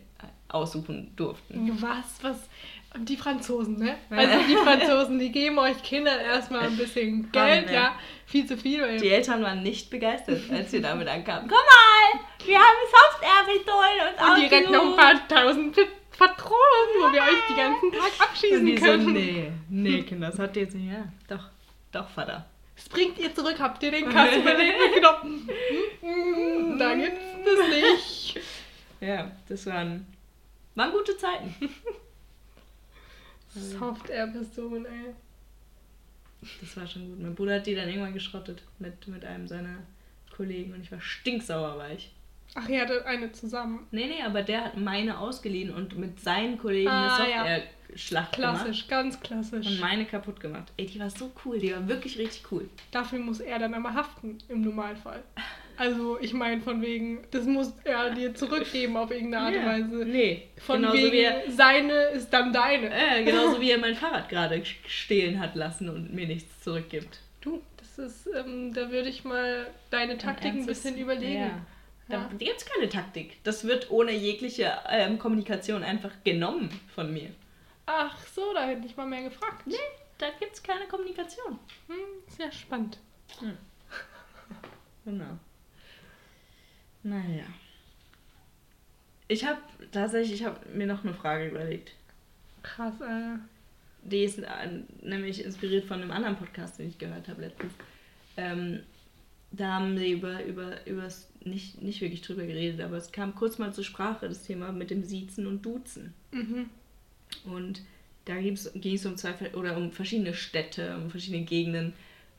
aussuchen durften. Was? Was? Und die Franzosen, ne? Also die Franzosen, die geben euch Kindern erstmal ein bisschen Geld, ja. Viel zu viel. Die Eltern waren nicht begeistert, als wir damit ankamen. Komm mal, wir haben Software-Pistolen und und direkt noch ein paar tausend Patronen, wo wir euch die ganzen Tag abschießen die so, können. nee, nee, Kinder, das hat ihr jetzt nicht. Ja, doch, doch, Vater. Das bringt ihr zurück, habt ihr den Kasten bei mitgenommen? Mm, Da gibt's das nicht. Ja, das waren, waren gute Zeiten. Soft-Air-Pistolen, ey. Das war schon gut. Mein Bruder hat die dann irgendwann geschrottet mit, mit einem seiner Kollegen und ich war stinksauer, war ich. Ach, ihr hattet eine zusammen. Nee, nee, aber der hat meine ausgeliehen und mit seinen Kollegen Ah, eine ja. Software-Schlacht gemacht. Klassisch, ganz klassisch. Und meine kaputt gemacht. Ey, die war so cool, die war wirklich richtig cool. Dafür muss er dann aber haften, im Normalfall. Also, ich meine, von wegen, das muss er dir zurückgeben auf irgendeine Art und Ja. Weise. Nee, Von genauso wegen, wie er, seine ist dann deine. äh, genauso wie er mein Fahrrad gerade stehlen hat lassen und mir nichts zurückgibt. Du, das ist, ähm, da würde ich mal deine Taktik ein bisschen überlegen. Ja. Da Ja. gibt es keine Taktik. Das wird ohne jegliche ähm, Kommunikation einfach genommen von mir. Ach so, da hätte ich mal mehr gefragt. Nee, da gibt es keine Kommunikation. Hm, sehr spannend. Genau. Naja. Ich habe tatsächlich, ich habe mir noch eine Frage überlegt. Krass, äh. Die ist äh, nämlich inspiriert von einem anderen Podcast, den ich gehört habe letztens. Ähm, da haben sie über, über, übers, nicht, nicht wirklich drüber geredet, aber es kam kurz mal zur Sprache, das Thema mit dem Siezen und Duzen. Mhm. Und da ging es um zwei oder um verschiedene Städte, um verschiedene Gegenden.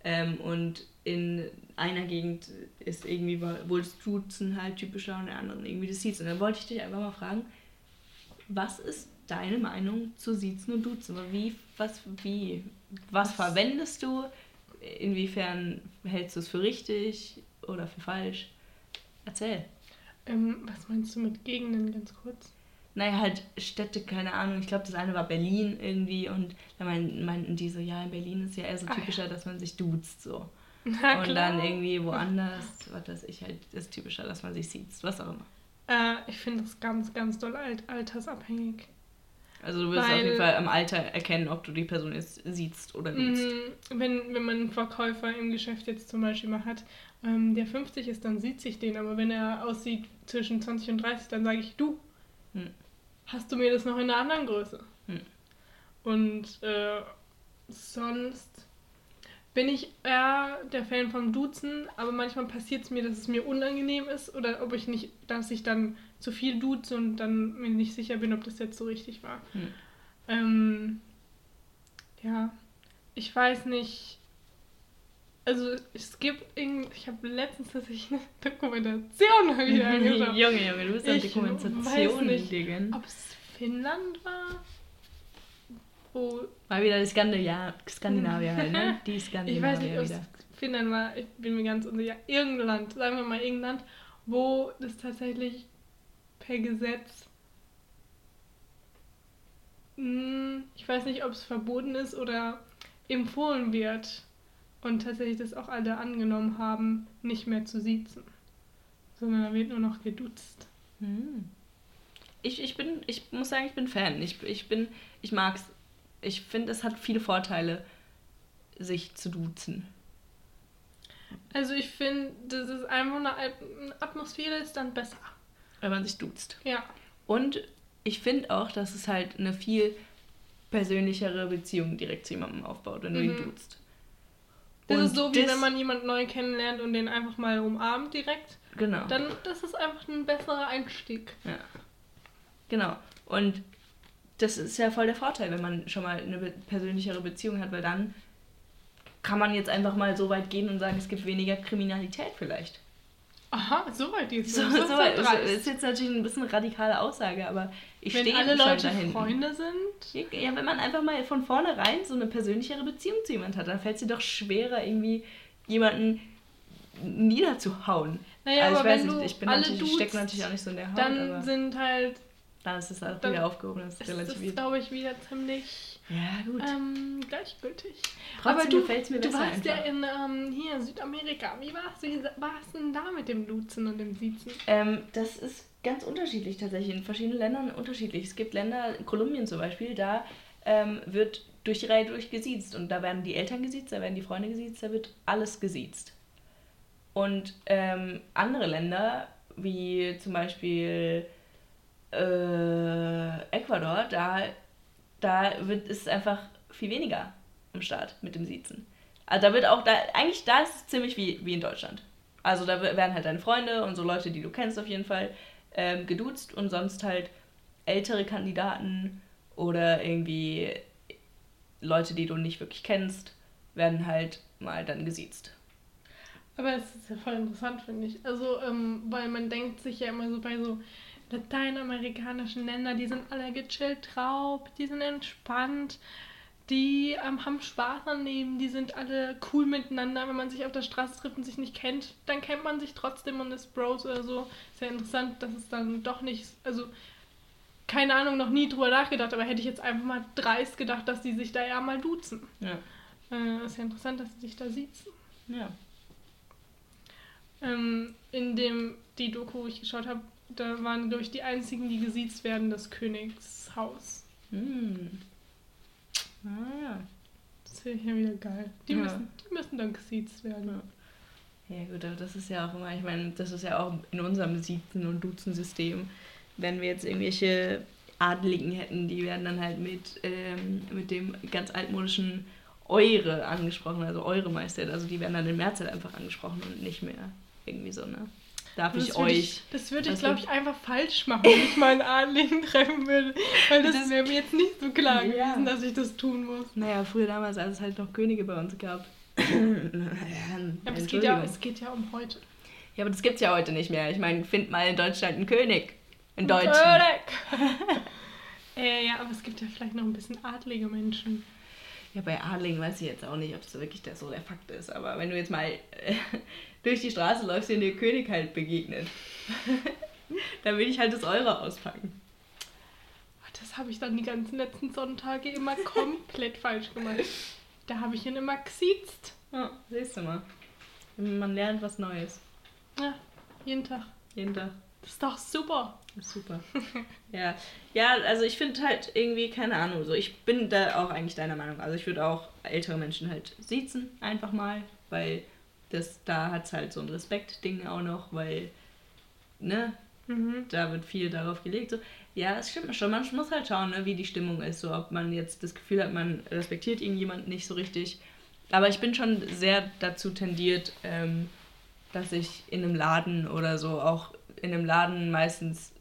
Ähm, und in einer Gegend ist irgendwie wohl das Duzen halt typischer und in der anderen irgendwie das Siezen. Und dann wollte ich dich einfach mal fragen, was ist deine Meinung zu Siezen und Duzen? Wie, was, wie, was verwendest du? Inwiefern hältst du es für richtig oder für falsch? Erzähl. Ähm, was meinst du mit Gegenden, ganz kurz? Naja, halt Städte, keine Ahnung. Ich glaube, das eine war Berlin irgendwie und da mein, meinten die so, ja, in Berlin ist ja eher so Ah, ja. typischer, dass man sich duzt so. Na und dann irgendwie woanders, was weiß ich, halt ist typischer, dass man sich sieht, was auch immer. Äh, ich finde das ganz, ganz doll alt altersabhängig. Also du wirst auf jeden Fall am Alter erkennen, ob du die Person jetzt siehst oder duzt. Mhm, wenn, wenn man einen Verkäufer im Geschäft jetzt zum Beispiel mal hat, ähm, der 50 ist, dann sieht sich den. Aber wenn er aussieht zwischen 20 und 30, dann sage ich, du, Hm. Hast du mir das noch in einer anderen Größe? Hm. Und äh, sonst bin ich eher der Fan vom Duzen, aber manchmal passiert es mir, dass es mir unangenehm ist oder ob ich nicht, dass ich dann zu viel duze und dann mir nicht sicher bin, ob das jetzt so richtig war. Hm. Ähm, ja, ich weiß nicht. Also es gibt irgendwie, ich habe letztens tatsächlich eine Dokumentation mal wieder angeschaut. Junge, Junge, du bist an Ich weiß Dokumentation nicht. Digga. Ob es Finnland war? Wo, Mal wieder die Skandinavier, Skandinavier halt, ne? Die ich weiß Skandinavier nicht, ob es. Finnland war, ich bin mir ganz unsicher. Irgendein Land, sagen wir mal irgendein Land, wo das tatsächlich per Gesetz, Hm, ich weiß nicht, ob es verboten ist oder empfohlen wird und tatsächlich das auch alle angenommen haben, nicht mehr zu siezen, sondern da wird nur noch geduzt. Hm. Ich, ich bin, ich muss sagen, ich bin Fan. Ich, ich bin, ich mag's. Ich finde, es hat viele Vorteile, sich zu duzen. Also ich finde, das ist einfach eine At- Atmosphäre ist dann besser. Wenn man sich duzt. Ja. Und ich finde auch, dass es halt eine viel persönlichere Beziehung direkt zu jemandem aufbaut, wenn du ihn Mhm. duzt. Das Und ist so, wie wenn man jemanden neu kennenlernt und den einfach mal umarmt direkt. Genau. Dann das ist einfach ein besserer Einstieg. Ja. Genau. Und das ist ja voll der Vorteil, wenn man schon mal eine persönlichere Beziehung hat, weil dann kann man jetzt einfach mal so weit gehen und sagen, es gibt weniger Kriminalität vielleicht. Aha, so weit ist So, es. so Das ist jetzt natürlich ein bisschen eine radikale Aussage, aber ich Wenn stehe alle Leute. Freunde sind. Ja, wenn man einfach mal von vornherein so eine persönlichere Beziehung zu jemand hat, dann fällt es dir doch schwerer, irgendwie jemanden niederzuhauen. Naja, also ich aber weiß wenn nicht, du ich bin alle natürlich, ich duzt, stecke natürlich auch nicht so in der Haut, Dann aber sind halt. dann ist es dann wieder aufgehoben, das ist Ist das, glaube ich, wieder ziemlich Ja, gut. ähm, gleichgültig. Trotzdem aber du, gefällt's mir du warst ja einfach. in ähm, hier Südamerika. Wie war's, wie war's denn da mit dem Duzen und dem Siezen? Ähm, das ist ganz unterschiedlich tatsächlich. In verschiedenen Ländern unterschiedlich. Es gibt Länder, Kolumbien zum Beispiel, da ähm, wird durch die Reihe durchgesiezt. Und da werden die Eltern gesiezt, da werden die Freunde gesiezt, da wird alles gesiezt. Und ähm, andere Länder, wie zum Beispiel äh, Ecuador, da, da wird es einfach viel weniger am Start mit dem Siezen. Also da wird auch, da, eigentlich da ist es ziemlich wie, wie in Deutschland. Also da werden halt deine Freunde und so Leute, die du kennst auf jeden Fall, ähm, geduzt und sonst halt ältere Kandidaten oder irgendwie Leute, die du nicht wirklich kennst, werden halt mal dann gesiezt. Aber es ist ja voll interessant, finde ich. Also, ähm, weil man denkt sich ja immer so bei so lateinamerikanischen Ländern, die sind alle gechillt drauf, die sind entspannt, die ähm, haben Spaß am Leben, die sind alle cool miteinander. Wenn man sich auf der Straße trifft und sich nicht kennt, dann kennt man sich trotzdem und ist Bros oder so. Sehr interessant, dass es dann doch nicht, also keine Ahnung, noch nie drüber nachgedacht, aber hätte ich jetzt einfach mal dreist gedacht, dass die sich da ja mal duzen. Ja. Äh, ist ja interessant, dass sie sich da siezen. Ja. Ähm, in dem, die Doku, wo ich geschaut habe, da waren, glaube ich, die einzigen, die gesiezt werden, das Königshaus. Hm. Ah, ja. Das finde ich ja wieder geil. Die, Ja. müssen, die müssen dann gesiezt werden. Ja. Ja gut, aber das ist ja auch immer, ich meine, das ist ja auch in unserem Siezen- und Duzen-System. Wenn wir jetzt irgendwelche Adeligen hätten, die werden dann halt mit, ähm, mit dem ganz altmodischen Eure angesprochen, also Eure Majestät. Also die werden dann in Mehrzahl einfach angesprochen und nicht mehr irgendwie so, ne? Darf Das ich würde euch. ich, das würde ich, glaube ich, einfach falsch machen, wenn ich mal einen Adeligen treffen würde. Weil das, Das- wäre mir jetzt nicht so klar Ja. gewesen, dass ich das tun muss. Naja, früher damals, als es halt noch Könige bei uns gab. Ja, aber es geht ja, es geht ja um heute. Ja, aber das gibt's ja heute nicht mehr. Ich meine, find mal in Deutschland einen König. In Deutschland. König! äh, ja, aber es gibt ja vielleicht noch ein bisschen adlige Menschen. Ja, bei Adligen weiß ich jetzt auch nicht, ob es wirklich der, so der Fakt ist. Aber wenn du jetzt mal äh, durch die Straße läufst und dir König halt begegnet, dann will ich halt das Eure auspacken. Das habe ich dann die ganzen letzten Sonntage immer komplett falsch gemacht. Da habe ich ihn immer gesiezt. Ja, siehst du mal. Man lernt was Neues. Ja, jeden Tag. Jeden Tag. Das ist doch super. Ist super. ja. ja, also ich finde halt irgendwie, keine Ahnung, so ich bin da auch eigentlich deiner Meinung. Also ich würde auch ältere Menschen halt siezen, einfach mal, weil das, da hat es halt so ein Respektding auch noch, weil, ne, Mhm. da wird viel darauf gelegt. So. Ja, es stimmt schon. Man muss halt schauen, ne, wie die Stimmung ist. So, ob man jetzt das Gefühl hat, man respektiert irgendjemanden nicht so richtig. Aber ich bin schon sehr dazu tendiert, ähm, dass ich in einem Laden oder so, auch in einem Laden meistens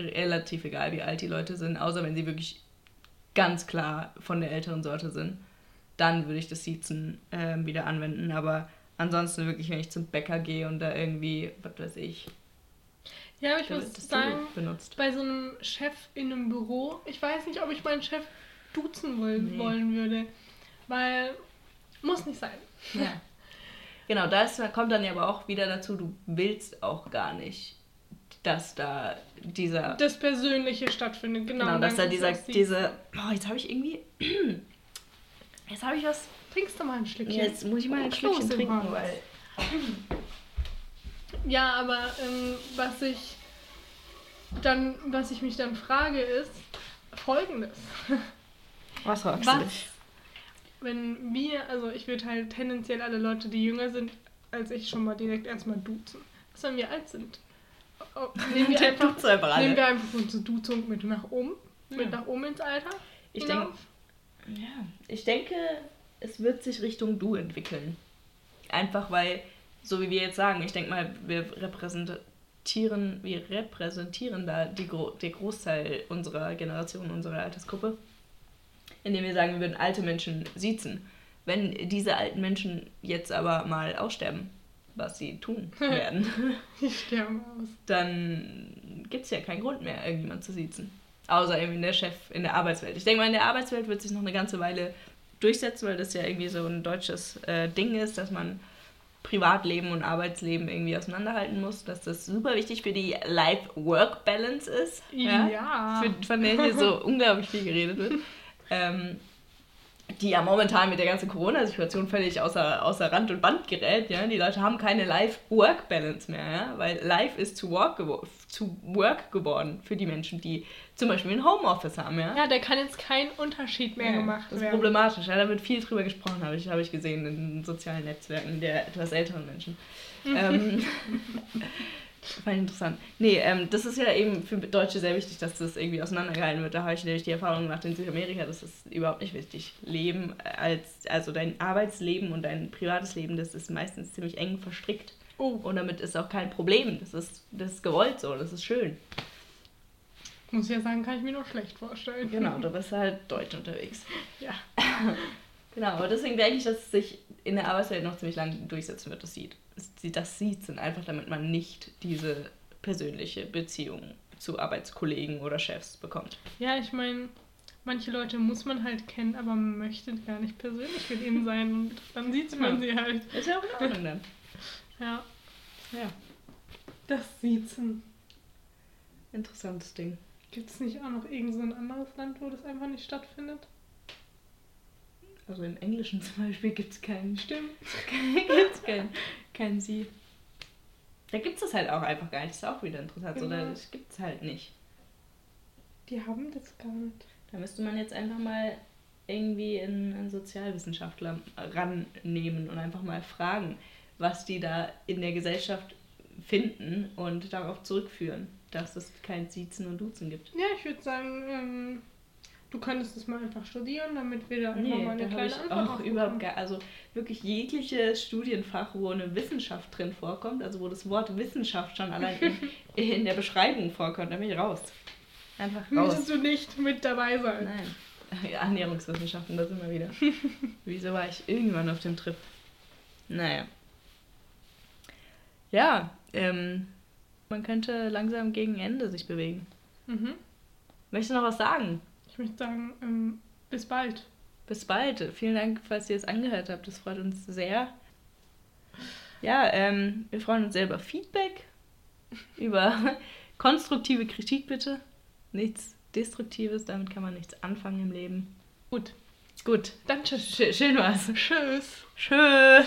relativ egal, wie alt die Leute sind, außer wenn sie wirklich ganz klar von der älteren Sorte sind, dann würde ich das Siezen ähm, wieder anwenden. Aber ansonsten wirklich, wenn ich zum Bäcker gehe und da irgendwie, was weiß ich, Ja, aber ich da muss sagen, benutzt. bei so einem Chef in einem Büro, ich weiß nicht, ob ich meinen Chef duzen wollen, Nee. wollen würde. Weil, muss nicht sein. Ja. Genau, das kommt dann ja aber auch wieder dazu, du willst auch gar nicht, dass da dieser. Das Persönliche stattfindet, genau. genau, dass da dieser. diese oh, jetzt habe ich irgendwie. Jetzt habe ich was. Trinkst du mal ein Stückchen? Jetzt muss ich mal ein Stückchen im trinken, weil. Ja, aber ähm, was ich dann, was ich mich dann frage, ist folgendes. Was fragst Was, du dich? wenn wir, also ich würde halt tendenziell alle Leute, die jünger sind als ich, schon mal direkt erstmal duzen. Was, wenn wir alt sind? Oh, nehmen, wir einfach, nehmen wir einfach unsere Duzung mit nach oben. Ja. Mit nach oben ins Alter. Ich denke, ja, ich denke, es wird sich Richtung Du entwickeln. Einfach weil, so wie wir jetzt sagen, ich denke mal, wir repräsentieren, wir repräsentieren da die Gro der Großteil unserer Generation, unserer Altersgruppe, indem wir sagen, wir würden alte Menschen siezen. Wenn diese alten Menschen jetzt aber mal aussterben, was sie tun werden, Die sterben aus. dann gibt es ja keinen Grund mehr, irgendjemand zu siezen. Außer irgendwie der Chef in der Arbeitswelt. Ich denke mal, in der Arbeitswelt wird sich noch eine ganze Weile durchsetzen, weil das ja irgendwie so ein deutsches äh, Ding ist, dass man Privatleben und Arbeitsleben irgendwie auseinanderhalten muss, dass das super wichtig für die Life-Work-Balance ist. Ja. Für, von der hier so unglaublich viel geredet wird. Ähm, die ja momentan mit der ganzen Corona-Situation völlig außer, außer Rand und Band gerät. Ja? Die Leute haben keine Life-Work-Balance mehr, ja? weil Life ist to work, to work geworden für die Menschen, die zum Beispiel ein Homeoffice haben. Ja? Ja, da kann jetzt kein Unterschied mehr Ja, gemacht das ist werden. problematisch. Ja, da wird viel drüber gesprochen, habe ich, habe ich gesehen in sozialen Netzwerken der etwas älteren Menschen. ähm, fand ich interessant. Nee, ähm, das ist ja eben für Deutsche sehr wichtig, dass das irgendwie auseinandergehalten wird. Da habe ich nämlich die Erfahrung gemacht in Südamerika, das ist überhaupt nicht wichtig. Leben als, also dein Arbeitsleben und dein privates Leben, das ist meistens ziemlich eng verstrickt. Oh, Und damit ist auch kein Problem. Das ist, das ist gewollt so, das ist schön. muss ich ja sagen, kann ich mir nur schlecht vorstellen. Genau, du bist halt deutsch unterwegs. Ja. Genau, aber deswegen denke ich, dass es sich in der Arbeitswelt noch ziemlich lange durchsetzen wird, das sieht. Das sieht sind einfach, damit man nicht diese persönliche Beziehung zu Arbeitskollegen oder Chefs bekommt. Ja, ich meine, manche Leute muss man halt kennen, aber man möchte gar nicht persönlich mit ihnen sein und dann sieht man sie halt. Ist ja auch in Ordnung dann. Ja, Ja, das Siezen. interessantes Ding. Gibt es nicht auch noch irgend so ein anderes Land, wo das einfach nicht stattfindet? Also im Englischen zum Beispiel gibt es keinen, Stimmt. gibt's kein, kein Sie. Da gibt es das halt auch einfach gar nicht. Das ist auch wieder interessant. Genau. das gibt es halt nicht. Die haben das gar nicht. Da müsste man jetzt einfach mal irgendwie einen Sozialwissenschaftler rannehmen und einfach mal fragen, was die da in der Gesellschaft finden und darauf zurückführen, dass es kein Siezen und Duzen gibt. Ja, ich würde sagen, ähm, du könntest es mal einfach studieren, damit wir da einfach Nee, mal eine da kleine ich Antwort auch überhaupt gar, also wirklich jegliches Studienfach, wo eine Wissenschaft drin vorkommt, also wo das Wort Wissenschaft schon allein in, in der Beschreibung vorkommt, da bin ich raus. Einfach raus. Möchtest du nicht mit dabei sein? Nein. Ernährungswissenschaften, da sind wir wieder. Wieso war ich irgendwann auf dem Trip? Naja. Ja, ähm, man könnte langsam gegen Ende sich bewegen. Mhm. Möchtest du noch was sagen? Ich möchte sagen, ähm, bis bald. Bis bald. Vielen Dank, falls ihr es angehört habt. Das freut uns sehr. Ja, ähm, wir freuen uns sehr über Feedback, über konstruktive Kritik bitte. Nichts Destruktives, damit kann man nichts anfangen im Leben. Gut. Gut. Dann tschüss. Sch schön war's. Tschüss. Tschüss.